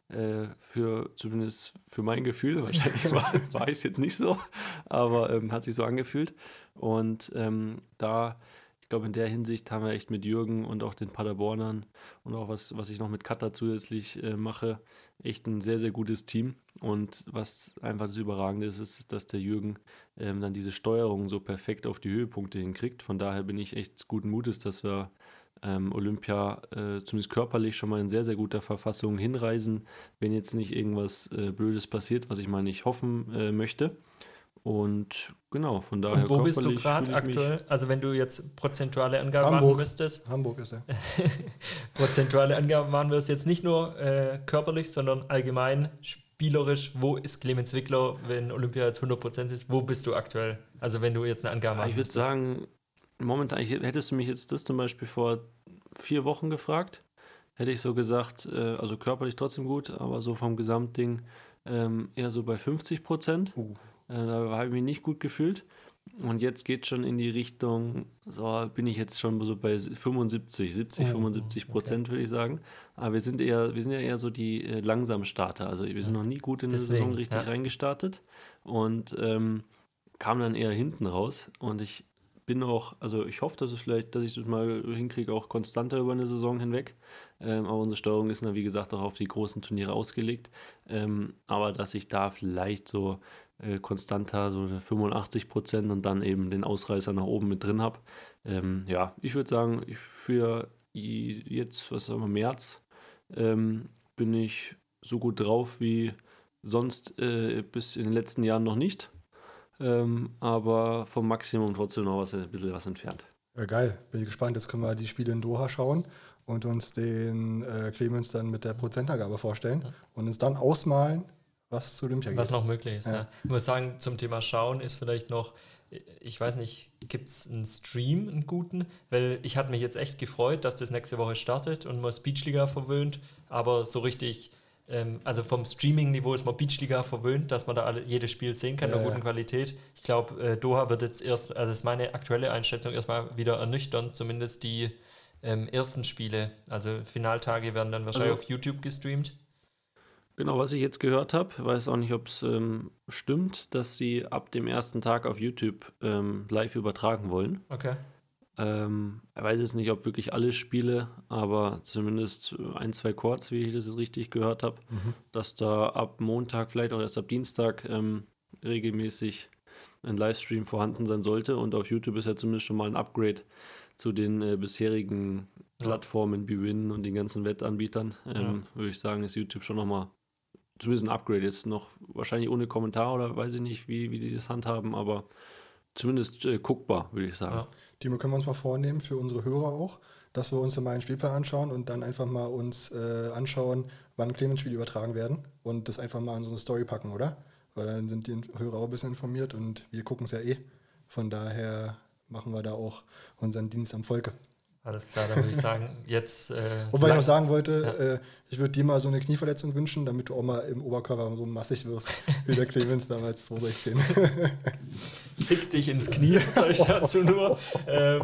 Äh, für zumindest für mein Gefühl, <laughs> wahrscheinlich war, war ich es jetzt nicht so, aber ähm, hat sich so angefühlt. Und ähm, da, glaube, in der Hinsicht haben wir echt mit Jürgen und auch den Paderbornern und auch was, was ich noch mit Katha zusätzlich äh, mache, echt ein sehr, sehr gutes Team. Und was einfach das Überragende ist, ist, dass der Jürgen ähm, dann diese Steuerung so perfekt auf die Höhepunkte hinkriegt. Von daher bin ich echt guten Mutes, dass wir ähm, Olympia äh, zumindest körperlich schon mal in sehr, sehr guter Verfassung hinreisen, wenn jetzt nicht irgendwas äh, Blödes passiert, was ich mal nicht hoffen äh, möchte. Und genau, von daher. Und wo bist du gerade aktuell? Also wenn du jetzt prozentuale Angaben machen Hamburg. müsstest, Hamburg ist er. <laughs> prozentuale Angaben machen wirst, jetzt nicht nur äh, körperlich, sondern allgemein spielerisch, wo ist Clemens Wickler, wenn Olympia jetzt 100% ist, wo bist du aktuell? Also wenn du jetzt eine Angabe Ja, machen ich würde sagen, momentan, ich, hättest du mich jetzt das zum Beispiel vor vier Wochen gefragt, hätte ich so gesagt, äh, also körperlich trotzdem gut, aber so vom Gesamtding ähm, eher so bei 50 Prozent. Uh. Äh, da habe ich mich nicht gut gefühlt. Und jetzt geht schon in die Richtung, so bin ich jetzt schon so bei 75, 70, Oh, 75 Prozent, würde ich sagen. Aber wir sind eher, wir sind ja eher so die äh, Langsamstarter. Also wir sind noch nie gut in die Deswegen, Saison richtig ja. reingestartet und ähm, kam dann eher hinten raus. Und ich bin auch, also ich hoffe, dass es vielleicht, dass ich das mal hinkriege, auch konstanter über eine Saison hinweg. Ähm, aber unsere Steuerung ist dann, wie gesagt, auch auf die großen Turniere ausgelegt. Ähm, aber dass ich da vielleicht so äh, konstanter, so eine 85 Prozent und dann eben den Ausreißer nach oben mit drin habe. Ähm, ja, ich würde sagen, ich für jetzt, was sagen wir, März, ähm, bin ich so gut drauf wie sonst äh, bis in den letzten Jahren noch nicht. Ähm, aber vom Maximum trotzdem noch was, ein bisschen was entfernt. Ja, geil, bin ich gespannt. Jetzt können wir die Spiele in Doha schauen und uns den äh, Clemens dann mit der Prozentangabe vorstellen und uns dann ausmalen, was zu Olympia geht. Was noch möglich ist. Ja. Ja. Ich muss sagen, zum Thema Schauen ist vielleicht noch, ich weiß nicht, gibt es einen Stream, einen guten? Weil ich hatte mich jetzt echt gefreut, dass das nächste Woche startet und man ist Beachliga verwöhnt, aber so richtig, ähm, also vom Streaming-Niveau ist man Beachliga verwöhnt, dass man da alle, jedes Spiel sehen kann in einer Ja, guten ja. Qualität. Ich glaube, äh, Doha wird jetzt erst, also das ist meine aktuelle Einschätzung, erstmal wieder ernüchternd, zumindest die ähm, ersten Spiele. Also Finaltage werden dann wahrscheinlich Also- auf YouTube gestreamt. Genau, was ich jetzt gehört habe, weiß auch nicht, ob es ähm, stimmt, dass sie ab dem ersten Tag auf YouTube ähm, live übertragen wollen. Okay. Ähm, ich weiß jetzt nicht, ob wirklich alle Spiele, aber zumindest ein, zwei Chords, wie ich das jetzt richtig gehört habe, dass da ab Montag, vielleicht auch erst ab Dienstag ähm, regelmäßig ein Livestream vorhanden sein sollte. Und auf YouTube ist ja zumindest schon mal ein Upgrade zu den äh, bisherigen Ja. Plattformen wie Win und den ganzen Wettanbietern. Ähm, Würde ich sagen, ist YouTube schon nochmal zumindest ein Upgrade. Jetzt noch wahrscheinlich ohne Kommentar oder weiß ich nicht, wie, wie die das handhaben, aber zumindest äh, guckbar, würde ich sagen. Ja. Timo, können wir uns mal vornehmen, für unsere Hörer auch, dass wir uns mal einen Spielplan anschauen und dann einfach mal uns äh, anschauen, wann Clemens-Spiele übertragen werden und das einfach mal in so eine Story packen, oder? Weil dann sind die Hörer auch ein bisschen informiert und wir gucken es ja eh. Von daher machen wir da auch unseren Dienst am Volke. Alles klar, dann würde ich sagen, jetzt. Äh, Und weil ich noch sagen wollte, Ja. äh, ich würde dir mal so eine Knieverletzung wünschen, damit du auch mal im Oberkörper so massig wirst, <laughs> wie der Clemens damals 2016. <laughs> Fick dich ins Knie, <laughs> sag ich dazu nur. Ähm,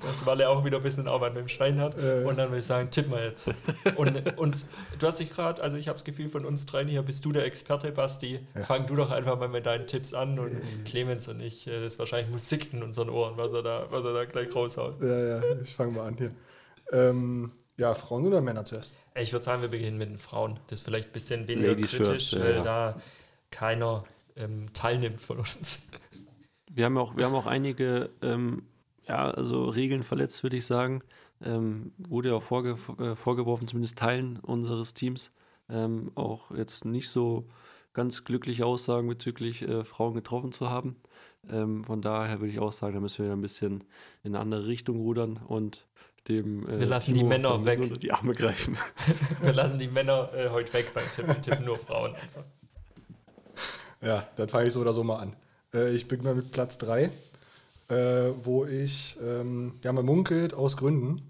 das, weil er auch wieder ein bisschen Arbeit mit dem Stein hat. Äh. Und dann würde ich sagen, tipp mal jetzt. Und, und du hast dich gerade, also ich habe das Gefühl, von uns dreien hier bist du der Experte, Basti. Fang du doch einfach mal mit deinen Tipps an und Clemens und ich, äh, das ist wahrscheinlich Musik in unseren Ohren, was er da, was er da gleich raushaut. ja, ja, ich fange mal an hier. Ähm, ja, Frauen oder Männer zuerst? Ich würde sagen, wir beginnen mit den Frauen. Das ist vielleicht ein bisschen weniger Ladies kritisch, first, weil ja. da keiner ähm, teilnimmt von uns. <laughs> Wir haben auch, wir haben auch einige ähm, ja, also Regeln verletzt, würde ich sagen. Ähm, wurde ja auch vorge äh, vorgeworfen, zumindest Teilen unseres Teams. Ähm, auch jetzt nicht so ganz glückliche Aussagen bezüglich äh, Frauen getroffen zu haben. Ähm, von daher würde ich auch sagen, da müssen wir ein bisschen in eine andere Richtung rudern und dem äh, Wir lassen die Timo Männer dann weg. unter die Arme greifen. <laughs> Wir lassen die Männer äh, heute weg beim Tippen. Wir tippen nur Frauen einfach. Ja, dann fange ich so oder so mal an. Äh, ich beginne mal mit Platz 3, äh, wo ich, ähm, ja, man munkelt aus Gründen,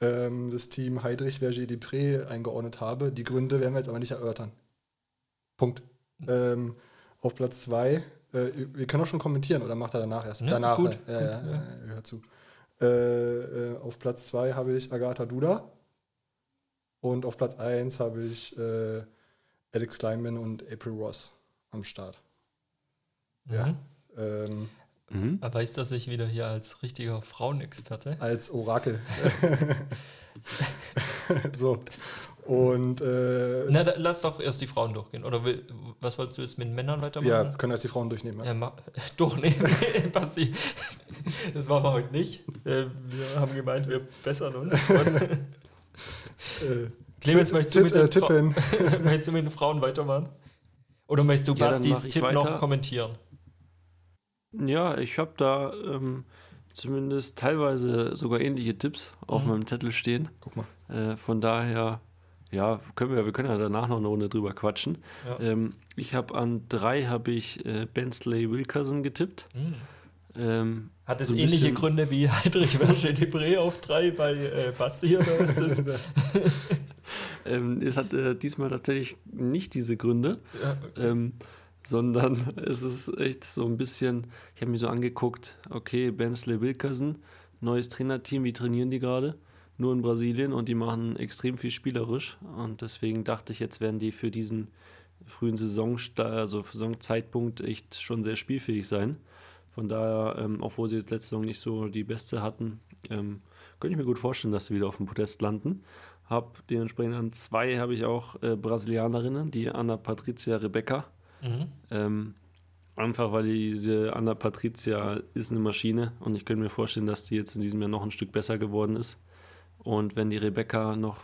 ähm, das Team Heidrich Verger Depré eingeordnet habe. Die Gründe werden wir jetzt aber nicht erörtern. Punkt. Ähm, auf Platz 2, äh, wir können auch schon kommentieren oder macht er danach erst? Ja, danach, gut. Ja, ja, ja, ja, hört zu. Äh, äh, auf Platz 2 habe ich Agatha Duda und auf Platz 1 habe ich äh, Alex Kleinman und April Ross am Start. Ja. Mhm. Ähm, Mhm. Erweist er sich wieder hier als richtiger Frauenexperte? als Orakel. <laughs> <laughs> so. Und äh, Na, da, lass doch erst die Frauen durchgehen. Oder will, was wolltest du jetzt mit den Männern weitermachen? ja, wir können erst die Frauen durchnehmen. Ja. Ja, <laughs> durchnehmen, <laughs> Basti. Das machen wir heute nicht. Äh, Wir haben gemeint, wir bessern uns. <laughs> Äh, Clemens, möchtest du, mit äh, den Fra- tippen. möchtest du mit den Frauen weitermachen? Oder möchtest du Ja, Bastis Tipp weiter. noch kommentieren? Ja, ich habe da ähm, zumindest teilweise sogar ähnliche Tipps auf Mhm. meinem Zettel stehen. Guck mal. Äh, von daher, ja, können wir, wir können ja danach noch eine Runde drüber quatschen. Ja. Ähm, ich habe an drei habe ich äh, Bensley Wilkerson getippt. Hm. Ähm, Hat es so ähnliche bisschen- Gründe wie <laughs> Heidrich Verge Debré auf drei bei äh, Basti? Oder ist das, <laughs> ähm, es hat äh, diesmal tatsächlich nicht diese Gründe. ja, ähm, sondern <laughs> es ist echt so ein bisschen, ich habe mir so angeguckt, okay, Bensley Wilkerson, neues Trainerteam, wie trainieren die gerade? Nur in Brasilien und die machen extrem viel spielerisch und deswegen dachte ich, jetzt werden die für diesen frühen Saison, also Saisonzeitpunkt echt schon sehr spielfähig sein. Von daher, ähm, obwohl sie jetzt letzte Saison nicht so die beste hatten, ähm, könnte ich mir gut vorstellen, dass sie wieder auf dem Podest landen. Hab dementsprechend an zwei habe ich auch äh, Brasilianerinnen, die Anna Patricia Rebecca. mhm. Ähm, einfach weil diese Anna Patricia ist eine Maschine und ich könnte mir vorstellen, dass die jetzt in diesem Jahr noch ein Stück besser geworden ist. Und wenn die Rebecca noch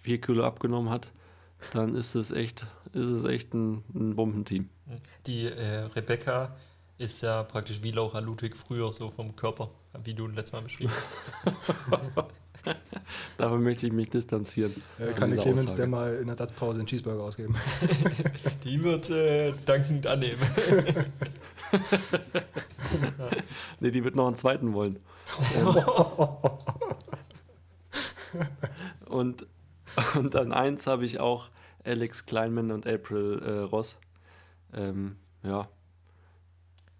vier Kilo abgenommen hat, dann ist es echt, ist es echt ein, ein Bombenteam. Die äh, Rebecca ist ja praktisch wie Laura Ludwig früher so vom Körper, wie du letztes Mal beschrieben hast. <laughs> Davon möchte ich mich distanzieren. Äh, kann der Clemens Aussage. der mal in der Satzpause einen Cheeseburger ausgeben? <laughs> Die wird äh, dankend annehmen. <laughs> Nee, die wird noch einen zweiten wollen. <laughs> Und, und an eins habe ich auch Alex Kleinman und April äh, Ross. Ähm, ja.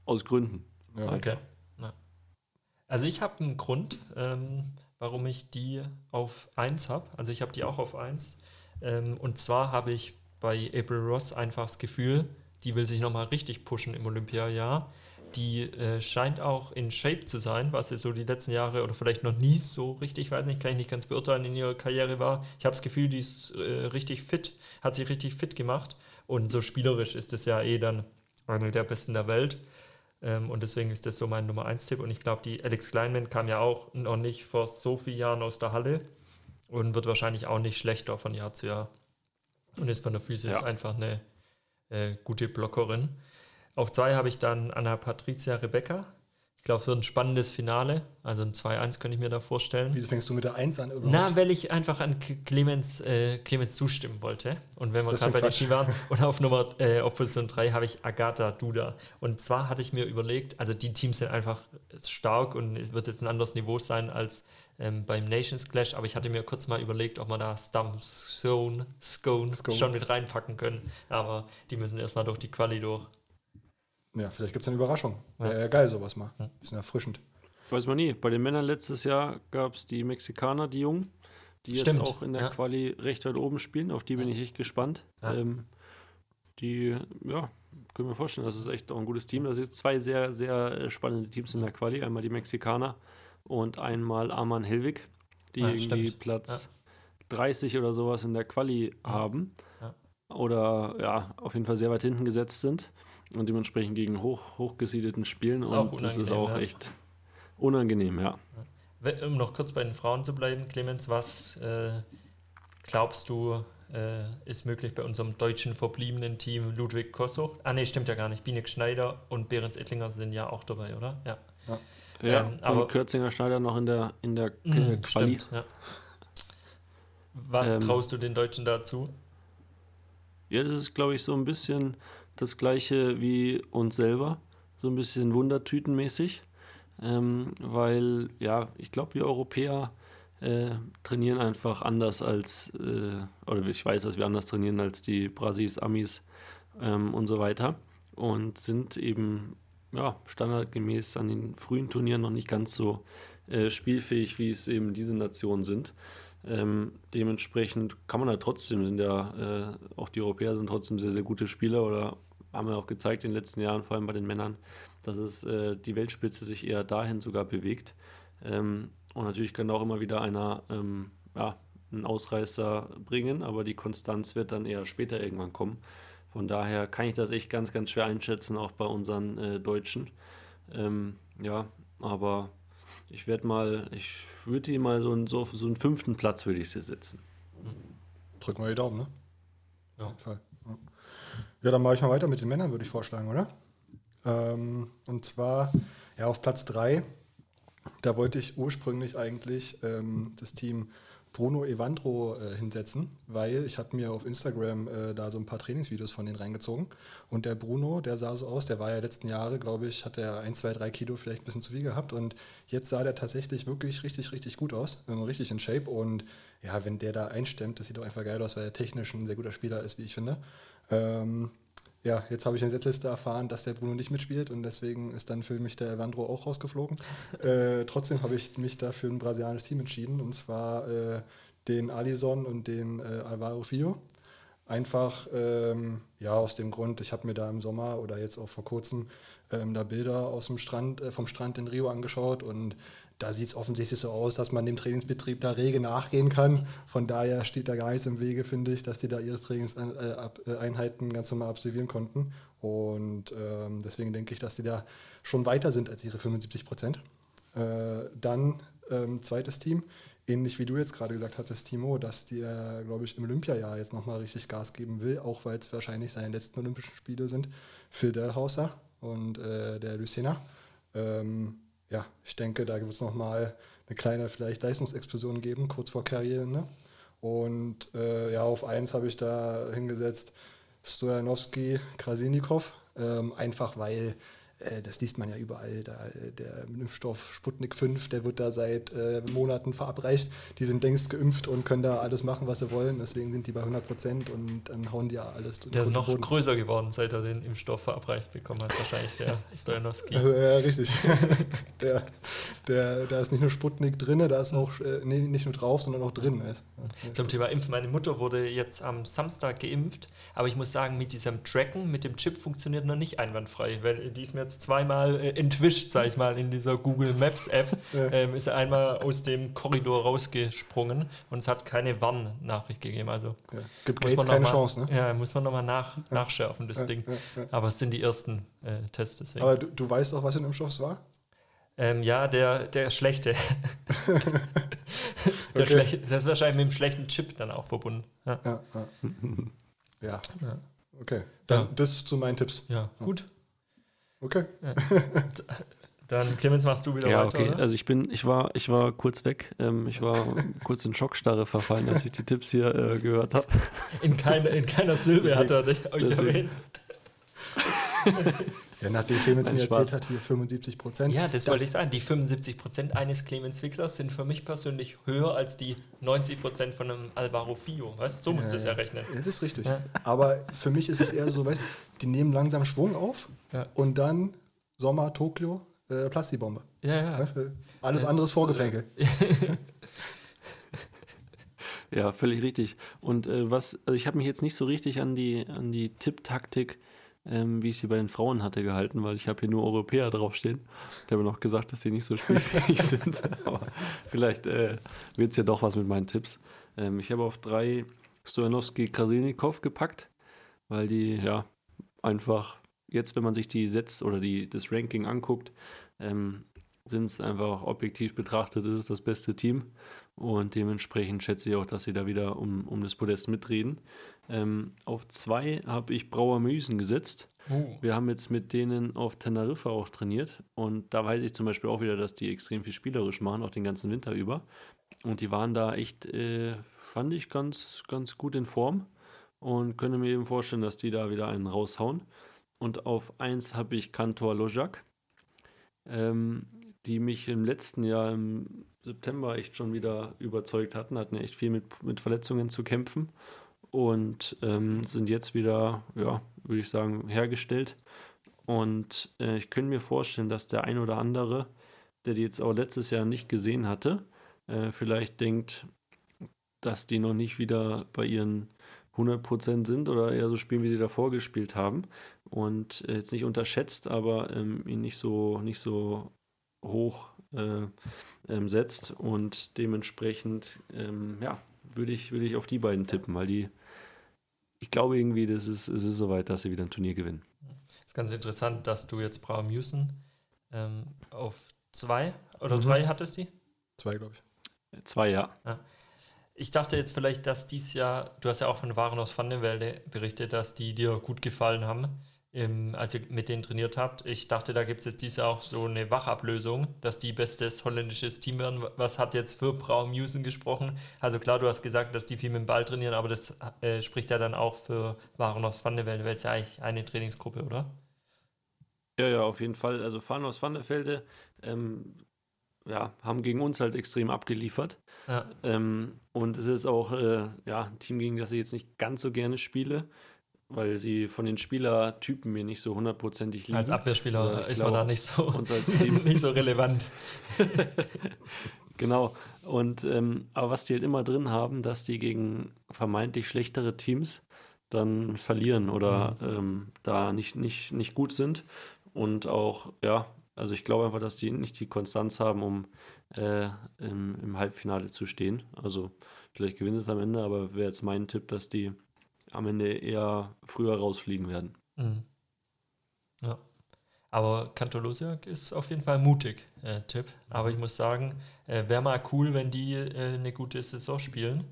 Aus Gründen. Ja. Okay. Ja. Also ich habe einen Grund, ähm, warum ich die auf 1 habe. Also ich habe die auch auf 1. Ähm, und zwar habe ich bei April Ross einfach das Gefühl, die will sich nochmal richtig pushen im Olympiajahr. Die äh, scheint auch in Shape zu sein, was sie so die letzten Jahre oder vielleicht noch nie so richtig, weiß nicht, kann ich nicht ganz beurteilen, in ihrer Karriere war. Ich habe das Gefühl, die ist äh, richtig fit, hat sich richtig fit gemacht. Und so spielerisch ist es ja eh dann eine der besten der Welt. Ähm, und deswegen ist das so mein Nummer 1-Tipp. Und ich glaube, die Alex Kleinman kam ja auch noch nicht vor so vielen Jahren aus der Halle und wird wahrscheinlich auch nicht schlechter von Jahr zu Jahr. Und ist von der Physis Ja. einfach eine äh, gute Blockerin. Auf zwei habe ich dann Anna Patricia Rebecca. Ich glaube, es wird ein spannendes Finale. Also ein 2-1 könnte ich mir da vorstellen. Wieso fängst du mit der 1 an? überhaupt? Na, weil ich einfach an Clemens, äh, Clemens zustimmen wollte. Und wenn wir gerade bei den? Ski waren. Und auf Nummer, äh, auf Position 3 habe ich Agatha Duda. Und zwar hatte ich mir überlegt, also die Teams sind einfach stark und es wird jetzt ein anderes Niveau sein als ähm, beim Nations Clash, aber ich hatte mir kurz mal überlegt, ob wir da Stump Scone, Scone, Scone. schon mit reinpacken können, aber die müssen erstmal durch die Quali durch. Ja, vielleicht gibt es eine Überraschung. Ja. Wäre ja geil, sowas mal. Ja. Bisschen erfrischend. Weiß man nie. Bei den Männern letztes Jahr gab es die Mexikaner, die Jungen, die Stimmt, jetzt auch in der ja. Quali recht weit oben spielen. Auf die bin ich echt gespannt. Ja. Ähm, die, ja, können wir vorstellen, das ist echt auch ein gutes Team. Da sind zwei sehr, sehr äh, spannende Teams in der Quali. Einmal die Mexikaner und einmal Arman Helwig, die Ja, irgendwie stimmt. Platz 30 oder sowas in der Quali haben. Ja. Oder ja, auf jeden Fall sehr weit hinten gesetzt sind und dementsprechend gegen hoch, hochgesiedelten spielen. Ist und das ist auch ja. echt unangenehm, ja. Um noch kurz bei den Frauen zu bleiben, Clemens, was äh, glaubst du, äh, ist möglich bei unserem deutschen verbliebenen Team Ludwig Kossoch? Ah, nee, stimmt ja gar nicht. Binek Schneider und Behrens Ettlinger sind ja auch dabei, oder? Ja. Ja, Ähm, aber- Kürzinger Schneider noch in der, in der Mhm, Quali. stimmt, ja. Was Ähm, traust du den Deutschen dazu? Ja, das ist, glaube ich, so ein bisschen das gleiche wie uns selber. So ein bisschen wundertütenmäßig. Ähm, weil, ja, ich glaube, wir Europäer äh, trainieren einfach anders als, äh, oder ich weiß, dass wir anders trainieren als die Brasis, Amis ähm, und so weiter. Und sind eben, ja, standardgemäß an den frühen Turnieren noch nicht ganz so äh, spielfähig, wie es eben diese Nationen sind. Ähm, dementsprechend kann man da trotzdem, sind ja äh, auch die Europäer sind trotzdem sehr, sehr gute Spieler oder haben wir auch gezeigt in den letzten Jahren, vor allem bei den Männern, dass es äh, die Weltspitze sich eher dahin sogar bewegt. Ähm, und natürlich kann auch immer wieder einer ähm, ja, einen Ausreißer bringen, aber die Konstanz wird dann eher später irgendwann kommen. Von daher kann ich das echt ganz, ganz schwer einschätzen, auch bei unseren äh, Deutschen. Ähm, ja, aber ich werde mal, ich würde die mal so, einen- so, so einen fünften Platz würde ich sie setzen. Drücken wir die Daumen, ne? Ja. Auf jeden Fall. Ja. Dann mache ich mal weiter mit den Männern, würde ich vorschlagen, oder? Ähm, und zwar, ja, auf Platz 3, da wollte ich ursprünglich eigentlich ähm, das Team Bruno Evandro äh, hinsetzen, weil ich habe mir auf Instagram äh, da so ein paar Trainingsvideos von denen reingezogen. Und der Bruno, der sah so aus, der war ja letzten Jahre, glaube ich, hat er ein, zwei, drei Kilo vielleicht ein bisschen zu viel gehabt. Und jetzt sah der tatsächlich wirklich richtig, richtig gut aus, ähm, richtig in Shape. Und ja, wenn der da einstemmt, das sieht doch einfach geil aus, weil er technisch ein sehr guter Spieler ist, wie ich finde. Ähm, ja, jetzt habe ich in der Setliste erfahren, dass der Bruno nicht mitspielt und deswegen ist dann für mich der Evandro auch rausgeflogen. <laughs> äh, trotzdem habe ich mich da für ein brasilianisches Team entschieden und zwar äh, den Alison und den äh, Alvaro Fio. Einfach ähm, ja aus dem Grund, ich habe mir da im Sommer oder jetzt auch vor kurzem ähm, da Bilder aus dem Strand, äh, vom Strand in Rio angeschaut und da sieht es offensichtlich so aus, dass man dem Trainingsbetrieb da rege nachgehen kann. Von daher steht da gar nichts im Wege, finde ich, dass die da ihre Trainingseinheiten ganz normal absolvieren konnten. Und ähm, deswegen denke ich, dass die da schon weiter sind als ihre 75 Prozent. Äh, dann ähm, zweites Team, ähnlich wie du jetzt gerade gesagt hattest, Timo, dass der, glaube ich, im Olympiajahr jetzt nochmal richtig Gas geben will, auch weil es wahrscheinlich seine letzten Olympischen Spiele sind. Phil Delhauser und äh, der Lucena. Ähm, ja, ich denke, da wird es nochmal eine kleine vielleicht Leistungsexplosion geben, kurz vor Karriereende. Und äh, ja, auf eins habe ich da hingesetzt Stojanowski, Krasinikov, ähm, einfach weil das liest man ja überall, da, äh, der Impfstoff Sputnik 5, der wird da seit äh, Monaten verabreicht. Die sind längst geimpft und können da alles machen, was sie wollen. Deswegen sind die bei 100 Prozent und dann hauen die ja alles. Der ist noch Boden. größer geworden, seit er den Impfstoff verabreicht bekommen hat, wahrscheinlich der <laughs> Stojanowski. Also, ja, richtig. <laughs> der, der, da ist nicht nur Sputnik drin, da ist auch, äh, nee, nicht nur drauf, sondern auch drin. Ist. Zum Thema Impfen. Meine Mutter wurde jetzt am Samstag geimpft, aber ich muss sagen, mit diesem Tracken, mit dem Chip funktioniert noch nicht einwandfrei, weil die ist mir jetzt zweimal äh, entwischt, sag ich mal, in dieser Google Maps App. Ja. Ähm, ist er einmal aus dem Korridor rausgesprungen und es hat keine Warn-Nachricht gegeben. Also Ja. Gibt muss Gates keine mal, Chance, ne? Ja, muss man nochmal nach, nachschärfen, das Ding. Aber es sind die ersten äh, Tests, deswegen. Aber du, du weißt auch, was in dem Stoff war? Ähm, ja, der, der schlechte. <laughs> der Okay. schlechte. Das ist wahrscheinlich mit dem schlechten Chip dann auch verbunden. Ja, Ja. Ja. <laughs> ja. Ja. Okay. Dann Ja. das zu meinen Tipps. ja gut. Okay. <laughs> Dann, Clemens, machst du wieder Ja, weiter, okay. oder? Also ich bin, ich war, ich war kurz weg. Ähm, ich war kurz in Schockstarre verfallen, als ich die Tipps hier äh, gehört habe. In, keine, in keiner Silbe Deswegen- hat er dich, euch deswegen- erwähnt. <laughs> Ja, nachdem Clemens Nein, mir Spaß. erzählt hat, hier 75 Prozent. Ja, das wollte ich sagen. Die 75% eines Clemens Wicklers sind für mich persönlich höher als die 90% von einem Alvaro Fio. Weißt du, so musst du es ja rechnen. Ja, das ist richtig. Ja. Aber für mich ist es eher so, weißt du, die nehmen langsam Schwung auf Ja. und dann Sommer, Tokio, äh, Plastikbombe. Ja, ja. Weißt? Alles Das, andere ist äh, Vorgeplänkel. <laughs> Ja, völlig richtig. Und äh, was, also ich habe mich jetzt nicht so richtig an die, an die Tipptaktik, ähm, wie ich sie bei den Frauen hatte, gehalten, weil ich habe hier nur Europäer draufstehen. Ich habe noch gesagt, dass sie nicht so spielfähig <laughs> sind. Aber vielleicht äh, wird es ja doch was mit meinen Tipps. Ähm, ich habe auf drei Stojanowski Krasilnikov gepackt, weil die ja einfach jetzt, wenn man sich die Sets oder die, das Ranking anguckt, ähm, sind es einfach objektiv betrachtet, ist es das beste Team. Und dementsprechend schätze ich auch, dass sie da wieder um, um das Podest mitreden. Ähm, auf zwei habe ich Brauer Müsen gesetzt. Uh, Wir haben jetzt mit denen auf Teneriffa auch trainiert. Und da weiß ich zum Beispiel auch wieder, dass die extrem viel spielerisch machen, auch den ganzen Winter über. Und die waren da echt, äh, fand ich, ganz, ganz gut in Form. Und könnte mir eben vorstellen, dass die da wieder einen raushauen. Und auf eins habe ich Kantor Lojak, ähm, die mich im letzten Jahr im September echt schon wieder überzeugt hatten, hatten echt viel mit, mit Verletzungen zu kämpfen und ähm, sind jetzt wieder, ja, würde ich sagen, hergestellt. Und äh, ich könnte mir vorstellen, dass der ein oder andere, der die jetzt auch letztes Jahr nicht gesehen hatte, äh, vielleicht denkt, dass die noch nicht wieder bei ihren 100% sind oder eher so spielen, wie sie davor gespielt haben. Und äh, jetzt nicht unterschätzt, aber ähm, ihn nicht so, nicht so hoch äh, ähm, setzt. Und dementsprechend, ähm, ja, würde ich, würde ich auf die beiden tippen, weil die, ich glaube irgendwie, das ist, es ist soweit, dass sie wieder ein Turnier gewinnen. ist ganz interessant, dass du jetzt Brauer Musen ähm, auf zwei oder Mhm. drei hattest die? Zwei, glaube ich. Zwei, ja. Ich dachte jetzt vielleicht, dass dies Jahr, du hast ja auch von Waren aus Vandenwelde berichtet, dass die dir gut gefallen haben, ähm, als ihr mit denen trainiert habt. Ich dachte, da gibt es jetzt dieses Jahr auch so eine Wachablösung, dass die bestes holländisches Team werden. Was hat jetzt für Brau Musen gesprochen? Also klar, du hast gesagt, dass die viel mit dem Ball trainieren, aber das äh, spricht ja dann auch für Waren aus Vandenwelde, weil es ja eigentlich eine Trainingsgruppe, oder? Ja, ja, auf jeden Fall. Also fahren aus Vanderfelde ähm, ja, haben gegen uns halt extrem abgeliefert. Ja. Ähm, und es ist auch äh, ja, ein Team, gegen das ich jetzt nicht ganz so gerne spiele, weil sie von den Spielertypen mir nicht so hundertprozentig liegen. Als Abwehrspieler ich ist man da nicht so, <laughs> uns als <laughs> Team. nicht so relevant. <laughs> Genau. Und ähm, aber was die halt immer drin haben, dass die gegen vermeintlich schlechtere Teams dann verlieren oder ähm, da nicht, nicht, nicht gut sind. Und auch, ja, also ich glaube einfach, dass die nicht die Konstanz haben, um äh, im, im Halbfinale zu stehen. Also vielleicht gewinnen sie es am Ende, aber wäre jetzt mein Tipp, dass die am Ende eher früher rausfliegen werden. Mhm. Ja. Aber Kantolosiak ist auf jeden Fall mutig, äh, Tipp. Aber ich muss sagen, äh, wäre mal cool, wenn die äh, eine gute Saison spielen.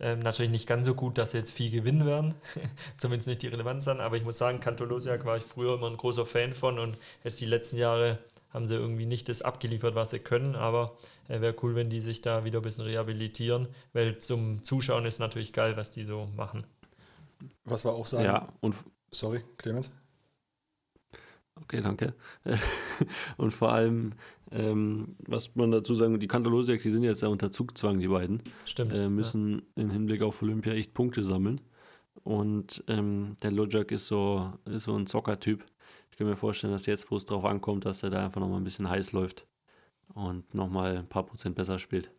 Ähm, natürlich nicht ganz so gut, dass sie jetzt viel gewinnen werden. <laughs> Zumindest nicht die Relevanz an. Aber ich muss sagen, Kantolosiak war ich früher immer ein großer Fan von und jetzt die letzten Jahre haben sie irgendwie nicht das abgeliefert, was sie können. Aber äh, wäre cool, wenn die sich da wieder ein bisschen rehabilitieren, weil zum Zuschauen ist natürlich geil, was die so machen. Was wir auch sagen. Ja, und Sorry, Clemens. Okay, danke. <laughs> Und vor allem, ähm, was man dazu sagen, die Kantalosiak, die sind jetzt ja unter Zugzwang, die beiden, Stimmt. äh, müssen im Hinblick auf Olympia echt Punkte sammeln. Und ähm, der Lojak ist so, ist so ein Zockertyp. Ich kann mir vorstellen, dass jetzt, wo es drauf ankommt, dass er da einfach nochmal ein bisschen heiß läuft und nochmal ein paar Prozent besser spielt.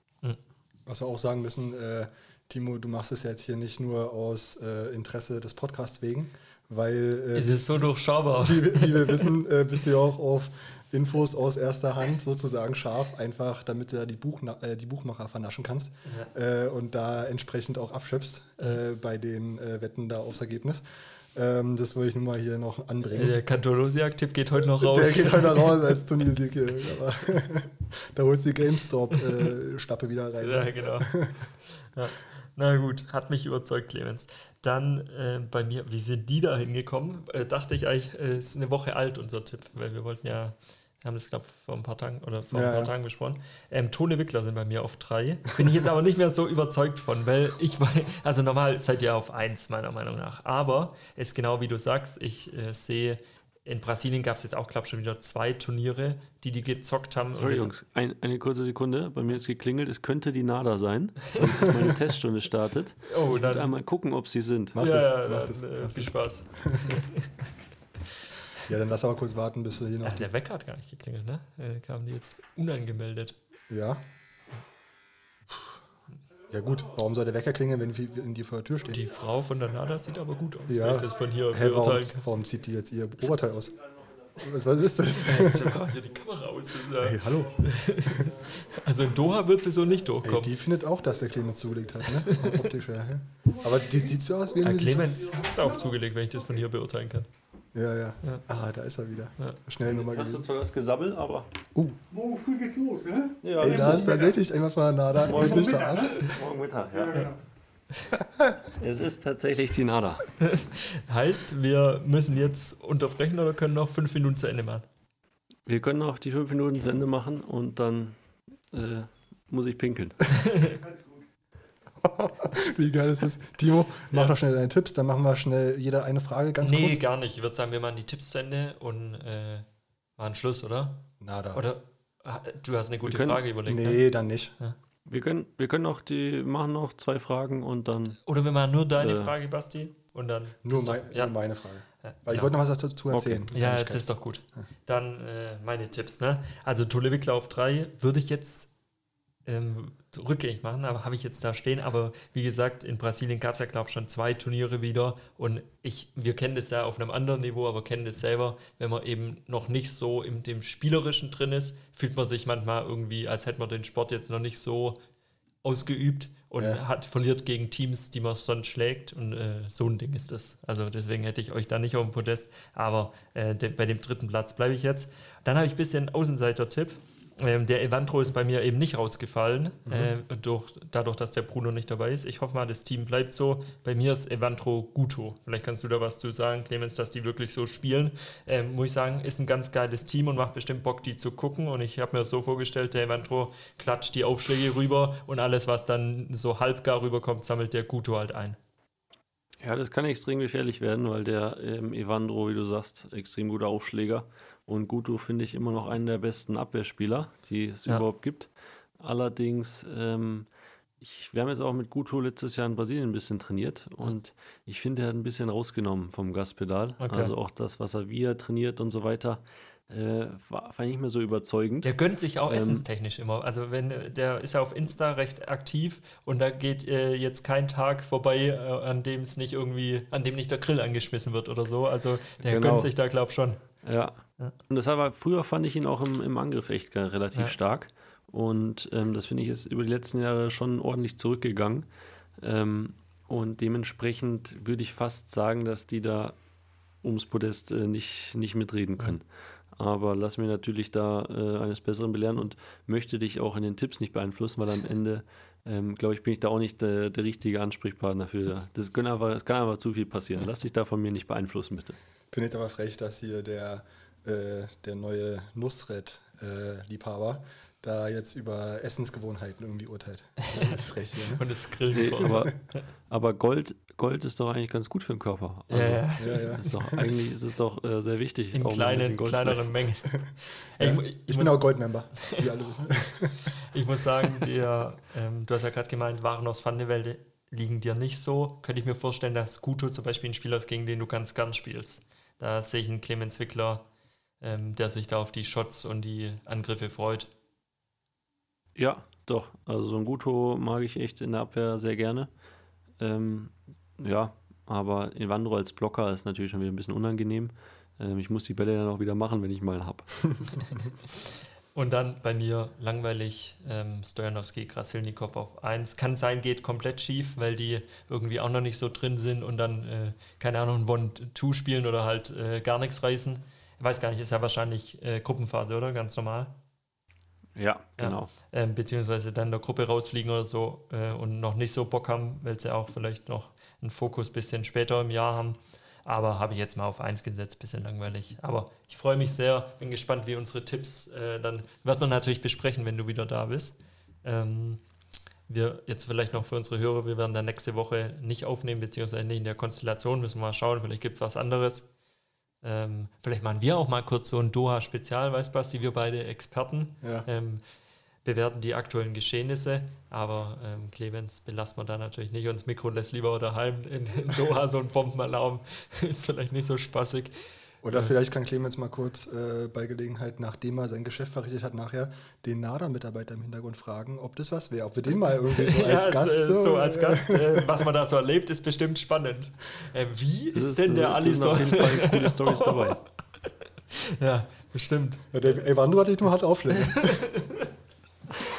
Was wir auch sagen müssen, äh, Timo, du machst es jetzt hier nicht nur aus äh, Interesse des Podcasts wegen, weil, äh, Es ist so durchschaubar. wie, wir- wie wir wissen, äh, bist du ja auch auf Infos aus erster Hand sozusagen scharf, einfach damit du da die, Buchna äh, die Buchmacher vernaschen kannst äh, und da entsprechend auch abschöpfst äh, bei den Wetten da aufs Ergebnis. Ähm, das wollte ich nun mal hier noch anbringen. Der Kantolosiak-Tipp geht heute noch raus. Der geht heute raus als <laughs> Turniersieg hier. Aber <laughs> da holst du die GameStop-Schlappe wieder rein. Ja, genau. Ja. Na gut, hat mich überzeugt, Clemens. Dann äh, bei mir, wie sind die da hingekommen? Äh, dachte ich eigentlich, es ist eine Woche alt, unser Tipp, weil wir wollten ja, wir haben das, glaube vor ein paar Tagen oder vor Ja, ein paar ja. Tagen besprochen. Ähm, Tone Wickler sind bei mir auf drei. Bin ich jetzt aber nicht mehr so überzeugt von, weil ich war, also normal seid ihr auf eins, meiner Meinung nach. Aber es ist genau wie du sagst, ich äh, sehe in Brasilien gab es jetzt auch, glaube ich, schon wieder zwei Turniere, die die gezockt haben. Sorry, Und Jungs, ein, eine kurze Sekunde. Bei mir ist geklingelt. Es könnte die NADA sein, <laughs> dass meine Teststunde startet. Oh, Und dann, einmal gucken, ob sie sind. Mach ja, das, ja, mach dann, das. äh, viel Spaß. <laughs> Ja, dann lass aber kurz warten, bis du hier noch. der Wecker hat gar nicht geklingelt, ne? Äh, kamen die jetzt unangemeldet. Ja. Ja, gut. Warum soll der Wecker klingeln, wenn wir- wenn die vor der Tür stehen? Die Frau von der Nada sieht aber gut aus, Ja. wenn ich das von hier Hä, warum, warum zieht die jetzt ihr Oberteil aus? Was, was ist das? <laughs> Ja, hier die Kamera aus. Hey, hallo. <laughs> Also in Doha wird sie so nicht Ey, durchkommen. die findet auch, dass der Clemens zugelegt hat, ne? Optisch, ja. Aber die sieht so aus, wie die sich- Clemens hat auch zugelegt, wenn ich das von hier beurteilen kann. Ja, ja, Ja. Ah, da ist er wieder. Ja. Schnell Nummer Hast du zwar das Gesabbel, aber. Morgen früh geht's los, ne? Ja, Ey, da ist tatsächlich irgendwas von der Nada. Morgen Willst Mittag, verarschen? morgen Mittag, Ja, ja. genau. <laughs> Es ist tatsächlich die NADA. <laughs> Heißt, wir müssen jetzt unterbrechen oder können noch fünf Minuten zu Ende machen? Wir können noch die fünf Minuten Sende machen und dann äh, muss ich pinkeln. <laughs> <laughs> Wie geil ist das? Timo, mach Ja. doch schnell deine Tipps, dann machen wir schnell jeder eine Frage ganz nee, kurz. gar nicht. Ich würde sagen, wir machen die Tipps zu Ende und äh, machen Schluss, oder? Nada. Oder ah, du hast eine gute können- Frage überlegt. Ne? nee, dann nicht. Wir können, wir können noch die machen noch zwei Fragen und dann. Oder wir machen nur deine Äh. Frage, Basti. Und dann. Nur, mein, doch- ja. nur meine Frage. Ja, Weil ich wollte noch was dazu erzählen. Ja, das ist doch gut. Dann äh, meine Tipps. Ne? Also Tolle Wickler auf 3 würde ich jetzt ähm, rückgängig machen, aber habe ich jetzt da stehen. Aber wie gesagt, in Brasilien gab es ja, glaube ich, schon zwei Turniere wieder. Und ich, wir kennen das ja auf einem anderen Niveau, aber kennen das selber. Wenn man eben noch nicht so in dem Spielerischen drin ist, fühlt man sich manchmal irgendwie, als hätte man den Sport jetzt noch nicht so ausgeübt und Ja. hat, verliert gegen Teams, die man sonst schlägt. Und äh, so ein Ding ist das. Also deswegen hätte ich euch da nicht auf dem Podest. Aber äh, de, bei dem dritten Platz bleibe ich jetzt. Dann habe ich ein bisschen Außenseiter-Tipp. Ähm, der Evandro ist bei mir eben nicht rausgefallen, äh, durch, dadurch, dass der Bruno nicht dabei ist. Ich hoffe mal, das Team bleibt so. Bei mir ist Evandro Guto. Vielleicht kannst du da was zu sagen, Clemens, dass die wirklich so spielen. Ähm, muss ich sagen, ist ein ganz geiles Team und macht bestimmt Bock, die zu gucken. Und ich habe mir das so vorgestellt, der Evandro klatscht die Aufschläge rüber und alles, was dann so halbgar rüberkommt, sammelt der Guto halt ein. Ja, das kann extrem gefährlich werden, weil der ähm, Evandro, wie du sagst, extrem guter Aufschläger. Und Guto finde ich immer noch einen der besten Abwehrspieler, die es Ja. überhaupt gibt. Allerdings, ähm, ich, wir haben jetzt auch mit Guto letztes Jahr in Brasilien ein bisschen trainiert und ich finde, er hat ein bisschen rausgenommen vom Gaspedal. Okay. Also auch das, was er wie er trainiert und so weiter, äh, war, war nicht mehr so überzeugend. Der gönnt sich auch Ähm, essenstechnisch immer. Also wenn der ist ja auf Insta recht aktiv und da geht äh, jetzt kein Tag vorbei, äh, an dem es nicht irgendwie, an dem nicht der Grill angeschmissen wird oder so. Also der Genau. gönnt sich da, glaub schon. Ja. Ja. Und deshalb war, früher fand ich ihn auch im, im Angriff echt relativ Ja. stark. Und ähm, das finde ich ist über die letzten Jahre schon ordentlich zurückgegangen. Ähm, und dementsprechend würde ich fast sagen, dass die da ums Podest äh, nicht, nicht mitreden können. Aber lass mir natürlich da äh, eines Besseren belehren und möchte dich auch in den Tipps nicht beeinflussen, weil am Ende, ähm, glaube ich, bin ich da auch nicht der, der richtige Ansprechpartner für. Das, können einfach, das kann einfach zu viel passieren. Lass dich da von mir nicht beeinflussen, bitte. Finde ich aber frech, dass hier der, äh, der neue Nusret-Liebhaber da jetzt über Essensgewohnheiten irgendwie urteilt. Äh, <laughs> frech hier, ne? Und das Grillen Nee, aber, aber Gold, Gold ist doch eigentlich ganz gut für den Körper. Also, ja, ja. Ja. Ist doch, eigentlich ist es doch äh, sehr wichtig. In auch mal ein bisschen kleinen, Gold zu kleineren. Mengen. <laughs> Ey, Ja. mu- Ich, ich, bin muss, auch Goldmember, wie alle wissen. <laughs> ich muss sagen, der, ähm, du hast ja gerade gemeint, Waren aus Vandewelde liegen dir nicht so. Könnte ich mir vorstellen, dass Guto zum Beispiel ein Spieler ist, gegen den du ganz gern spielst. Da sehe ich einen Clemens Wickler, ähm, der sich da auf die Shots und die Angriffe freut. Ja, doch. Also so ein Guto mag ich echt in der Abwehr sehr gerne. Ähm, ja, aber Evandro als Blocker ist natürlich schon wieder ein bisschen unangenehm. Ähm, ich muss die Bälle dann auch wieder machen, wenn ich mal einen habe. <laughs> Und dann bei mir langweilig ähm, Stojanowski, Krasilnikov auf 1. Kann sein, geht komplett schief, weil die irgendwie auch noch nicht so drin sind und dann, äh, keine Ahnung, ein One-Two spielen oder halt äh, gar nichts reißen. Ich weiß gar nicht, ist ja wahrscheinlich äh, Gruppenphase, oder? Ganz normal. Ja, genau. Ähm, beziehungsweise dann in der Gruppe rausfliegen oder so äh, und noch nicht so Bock haben, weil sie auch vielleicht noch einen Fokus bisschen später im Jahr haben. Aber habe ich jetzt mal auf 1 gesetzt, bisschen langweilig. Aber ich freue mich sehr, bin gespannt, wie unsere Tipps äh, dann wird man natürlich besprechen, wenn du wieder da bist. Ähm, wir jetzt vielleicht noch für unsere Hörer, wir werden dann nächste Woche nicht aufnehmen, beziehungsweise nicht in der Konstellation, müssen wir mal schauen, vielleicht gibt es was anderes. Ähm, vielleicht machen wir auch mal kurz so ein Doha-Spezial, weißt Basti, wir beide Experten. Ja. Ähm, bewerten die aktuellen Geschehnisse, aber ähm, Clemens belassen wir da natürlich nicht. Uns Mikro lässt lieber daheim in, in Doha so ein Bombenalarm. <laughs> ist vielleicht nicht so spaßig. Oder vielleicht kann Clemens mal kurz äh, bei Gelegenheit, nachdem er sein Geschäft verrichtet hat, nachher den NADA-Mitarbeiter im Hintergrund fragen, ob das was wäre, ob wir den mal irgendwie so <laughs> als ja, Gast. äh, so als Gast, <laughs> äh, was man da so erlebt, ist bestimmt spannend. Äh, wie Das ist, denn der äh, Ali sind auf so? jeden Fall coole Stories dabei. ja, bestimmt. Ja, der, nur, hatte ich nur hart aufschläge.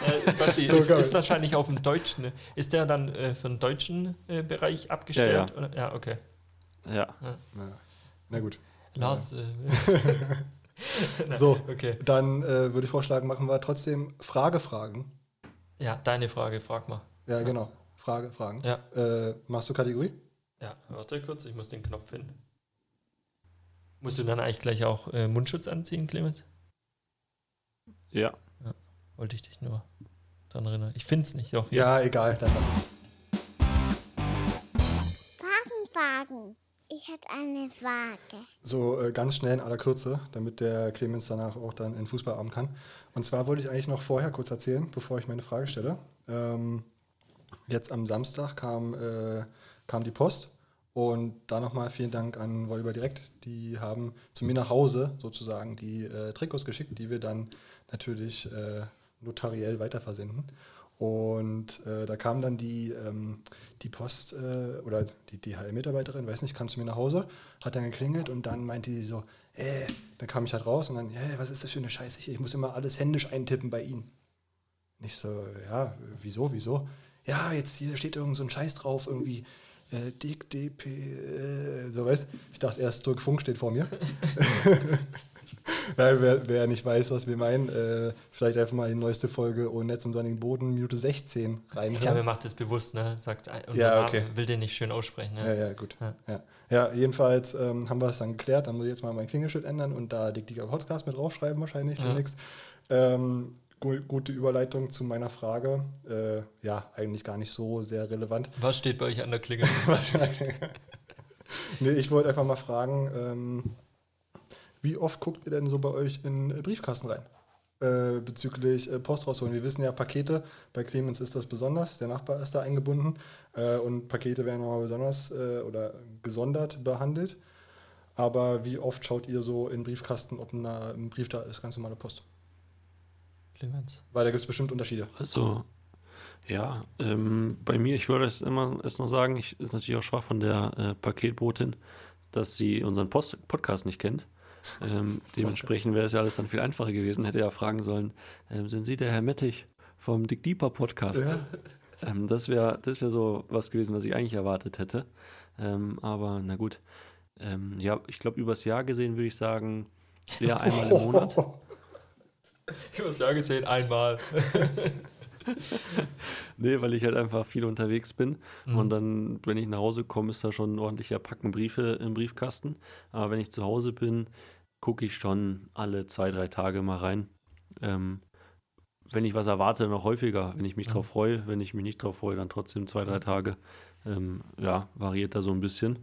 Äh, Basti, So <laughs> ist, ist wahrscheinlich auf dem Deutschen. ne? Ist der dann äh, für den deutschen äh, Bereich abgestellt? Ja, Oder? ja okay. Ja. Ja. Na gut. Lars. Äh, <laughs> <laughs> So, Okay. dann äh, würde ich vorschlagen, machen wir trotzdem Frage-Fragen. Ja, deine Frage, frag mal. Ja, genau. Frage, Fragen. Ja. Äh, machst du Kategorie? Ja, warte kurz, ich muss den Knopf finden. Musst du dann eigentlich gleich auch äh, Mundschutz anziehen, Clemens? Ja. Wollte ich dich nur dran erinnern. Ich finde es nicht. Doch, Ja, egal, dann lass es. Fragen, Fragen. Ich hätte eine Frage. So äh, ganz schnell in aller Kürze, damit der Clemens danach auch dann in Fußballabend kann. Und zwar wollte ich eigentlich noch vorher kurz erzählen, bevor ich meine Frage stelle. Ähm, jetzt am Samstag kam, äh, kam die Post und da nochmal vielen Dank an Volleyball Direkt. Die haben zu mir nach Hause sozusagen die äh, Trikots geschickt, die wir dann natürlich äh, notariell weiterversenden. Und äh, da kam dann die, ähm, die Post äh, oder die DHL-Mitarbeiterin, weiß nicht, kam zu mir nach Hause, hat dann geklingelt und dann meinte sie so, äh, dann kam ich halt raus und dann, äh, was ist das für eine Scheiße hier? Ich muss immer alles händisch eintippen bei Ihnen. Nicht so, ja, wieso, wieso? Ja, jetzt hier steht irgend so ein Scheiß drauf, irgendwie äh, Dick, DP, äh, so weißt Ich dachte erst, Dirk Funk steht vor mir. <laughs> <laughs> <laughs> Nein, wer, wer nicht weiß, was wir meinen, äh, vielleicht einfach mal die neueste Folge Oh Netz und sonnigen Boden, Minute 16 reinhören. Ich glaube, er macht das bewusst, ne? Sagt, äh, unser Ja, Namen okay. will den nicht schön aussprechen. Ne? Ja, ja, gut. Ja. Ja, ja. jedenfalls ähm, haben wir es dann geklärt. Dann muss ich jetzt mal mein Klingelschild ändern und da Dick Dicker Podcast mit draufschreiben, wahrscheinlich demnächst. Ähm, gu gute Überleitung zu meiner Frage. Äh, ja, eigentlich gar nicht so sehr relevant. Was steht bei euch an der Klingel? <laughs> Was für eine- nee, ich wollte einfach mal fragen, ähm, wie oft guckt ihr denn so bei euch in äh, Briefkasten rein? Äh, bezüglich äh, Post rausholen. Wir wissen ja, Pakete, bei Clemens ist das besonders, der Nachbar ist da eingebunden äh, und Pakete werden nochmal besonders äh, oder gesondert behandelt. Aber wie oft schaut ihr so in Briefkasten, ob ein, ein Brief da ist, ganz normale Post? Clemens. Weil da gibt es bestimmt Unterschiede. Also, ja, ähm, bei mir, ich würde es immer erst noch sagen, ich ist natürlich auch schwach von der äh, Paketbotin, dass sie unseren Post Podcast nicht kennt. Ähm, dementsprechend wäre es ja alles dann viel einfacher gewesen, hätte ja fragen sollen, ähm, sind Sie der Herr Mettich vom Dick Deeper Podcast? Ja. Ähm, das wäre das wär so was gewesen, was ich eigentlich erwartet hätte. Ähm, aber na gut. Ähm, ja, ich glaube, übers Jahr gesehen würde ich sagen, ja, einmal im Monat. Ich muss ja gesehen, einmal. <laughs> Nee, weil ich halt einfach viel unterwegs bin. Mhm. Und dann, wenn ich nach Hause komme, ist da schon ein ordentlicher Packen Briefe im Briefkasten. Aber wenn ich zu Hause bin, gucke ich schon alle zwei, drei Tage mal rein. Ähm, wenn ich was erwarte, noch häufiger. Wenn ich mich Mhm. drauf freue, wenn ich mich nicht drauf freue, dann trotzdem zwei, drei Tage. Ähm, ja, variiert da so ein bisschen.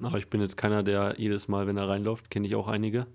Aber ich bin jetzt keiner, der jedes Mal, wenn er reinläuft, kenne ich auch einige,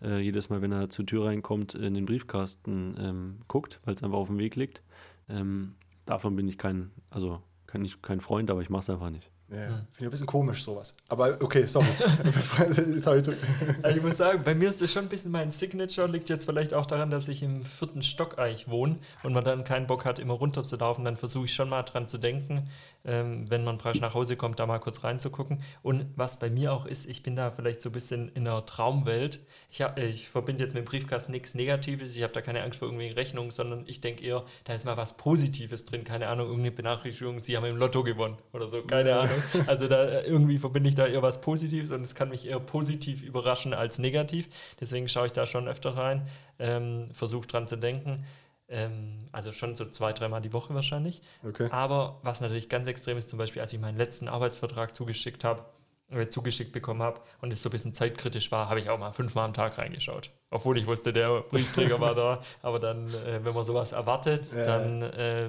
äh, jedes Mal, wenn er zur Tür reinkommt, in den Briefkasten ähm, guckt, weil es einfach auf dem Weg liegt. Ähm, davon bin ich kein, also kein, nicht, kein Freund, aber ich mache es einfach nicht. Ja, Hm. Finde ich ein bisschen komisch, sowas. Aber okay, sorry. <laughs> Ich <laughs> Also ich muss sagen, bei mir ist das schon ein bisschen mein Signature, liegt jetzt vielleicht auch daran, dass ich im vierten Stock eigentlich wohne und man dann keinen Bock hat, immer runterzulaufen, dann versuche ich schon mal dran zu denken, ähm, wenn man praktisch nach Hause kommt, da mal kurz reinzugucken. Und was bei mir auch ist, ich bin da vielleicht so ein bisschen in einer Traumwelt. Ich, hab, ich verbinde jetzt mit dem Briefkasten nichts Negatives, ich habe da keine Angst vor irgendwelchen Rechnungen, sondern ich denke eher, da ist mal was Positives drin, keine Ahnung, irgendeine Benachrichtigung, Sie haben im Lotto gewonnen oder so, keine <laughs> Ahnung. Also da äh, irgendwie verbinde ich da eher was Positives und es kann mich eher positiv überraschen als negativ. Deswegen schaue ich da schon öfter rein, ähm, versuche dran zu denken. Ähm, also schon so zwei, dreimal die Woche wahrscheinlich. Okay. Aber was natürlich ganz extrem ist, zum Beispiel, als ich meinen letzten Arbeitsvertrag zugeschickt habe, äh, zugeschickt bekommen habe und es so ein bisschen zeitkritisch war, habe ich auch mal fünfmal am Tag reingeschaut. Obwohl ich wusste, der Briefträger war da. Aber dann, äh, wenn man sowas erwartet, Ja. dann äh,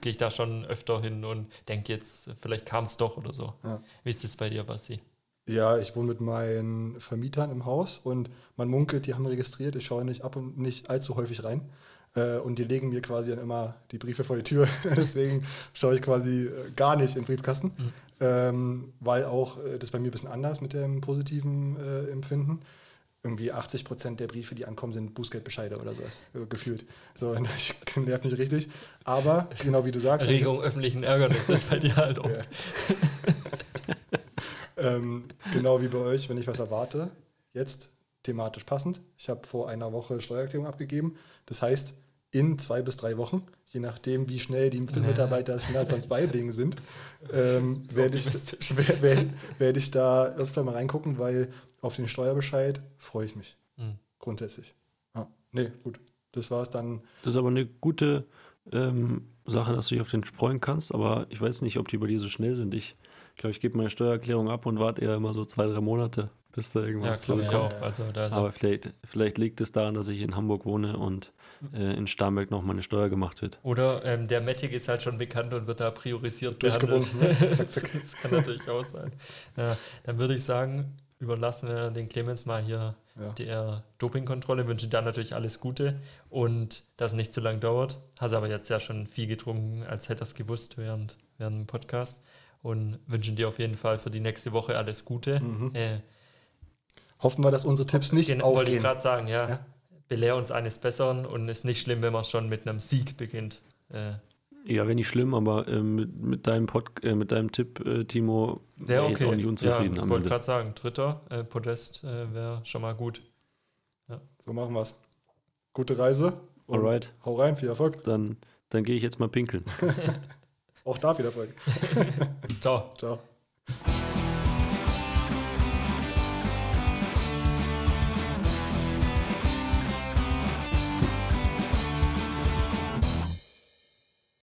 gehe ich da schon öfter hin und denke jetzt, vielleicht kam es doch oder so. Ja. Wie ist das bei dir, Basti? Ja, ich wohne mit meinen Vermietern im Haus und man munkelt, die haben registriert. Ich schaue nicht ab und nicht allzu häufig rein. Äh, und die legen mir quasi dann immer die Briefe vor die Tür. <laughs> Deswegen schaue ich quasi äh, gar nicht in den Briefkasten, Mhm. ähm, weil auch äh, das bei mir ein bisschen anders mit dem positiven äh, Empfinden. Irgendwie 80 Prozent der Briefe, die ankommen, sind Bußgeldbescheide oder sowas, äh, gefühlt. So, <laughs> ich nervt mich richtig. Aber genau wie du sagst. Erregung öffentlichen Ärgernisses ist bei dir halt auch. Ja. <laughs> ähm, genau wie bei euch, wenn ich was erwarte, jetzt thematisch passend. Ich habe vor einer Woche Steuererklärung abgegeben. Das heißt, in zwei bis drei Wochen, je nachdem, wie schnell die Mitarbeiter des Finanzamts beilegen sind, ähm, werde ich, <laughs> wer- wer- werde ich da öfter mal reingucken, weil auf den Steuerbescheid freue ich mich. Mhm. Grundsätzlich. Ja. Nee, gut. Das war es dann. Das ist aber eine gute ähm, Sache, dass du dich auf den freuen kannst, aber ich weiß nicht, ob die bei dir so schnell sind. Ich glaube, ich gebe meine Steuererklärung ab und warte eher immer so zwei, drei Monate, bis da Ja, irgendwas ich zurückkommt. auch. Also Aber vielleicht, vielleicht liegt es daran, dass ich in Hamburg wohne und äh, in Starnberg noch meine Steuer gemacht wird. Oder ähm, der Matic ist halt schon bekannt und wird da priorisiert behandelt. Ne? <laughs> das, das kann natürlich auch sein. Ja, dann würde ich sagen, überlassen wir den Clemens mal hier Ja. der Dopingkontrolle, wünschen da natürlich alles Gute und dass es nicht zu lang dauert. Hast aber jetzt ja schon viel getrunken, als hätte er es gewusst während, während dem Podcast und wünschen dir auf jeden Fall für die nächste Woche alles Gute. Mhm. Äh, Hoffen wir, dass unsere Tipps nicht genau, wollte ich aufgehen. gerade sagen, ja. Ja. Belehr uns eines Besseren und ist nicht schlimm, wenn man schon mit einem Sieg beginnt. Äh, Ja, wäre nicht schlimm, aber ähm, mit, mit, deinem Pod, äh, mit deinem Tipp, äh, Timo, Wäre jetzt okay. auch nicht unzufrieden ja, ich wollte gerade sagen, dritter äh, Podest äh, wäre schon mal gut. So machen wir es. Gute Reise. und Alright, Hau rein, viel Erfolg. dann, dann gehe ich jetzt mal pinkeln. <laughs> Auch da viel Erfolg. <laughs> Ciao. Ciao.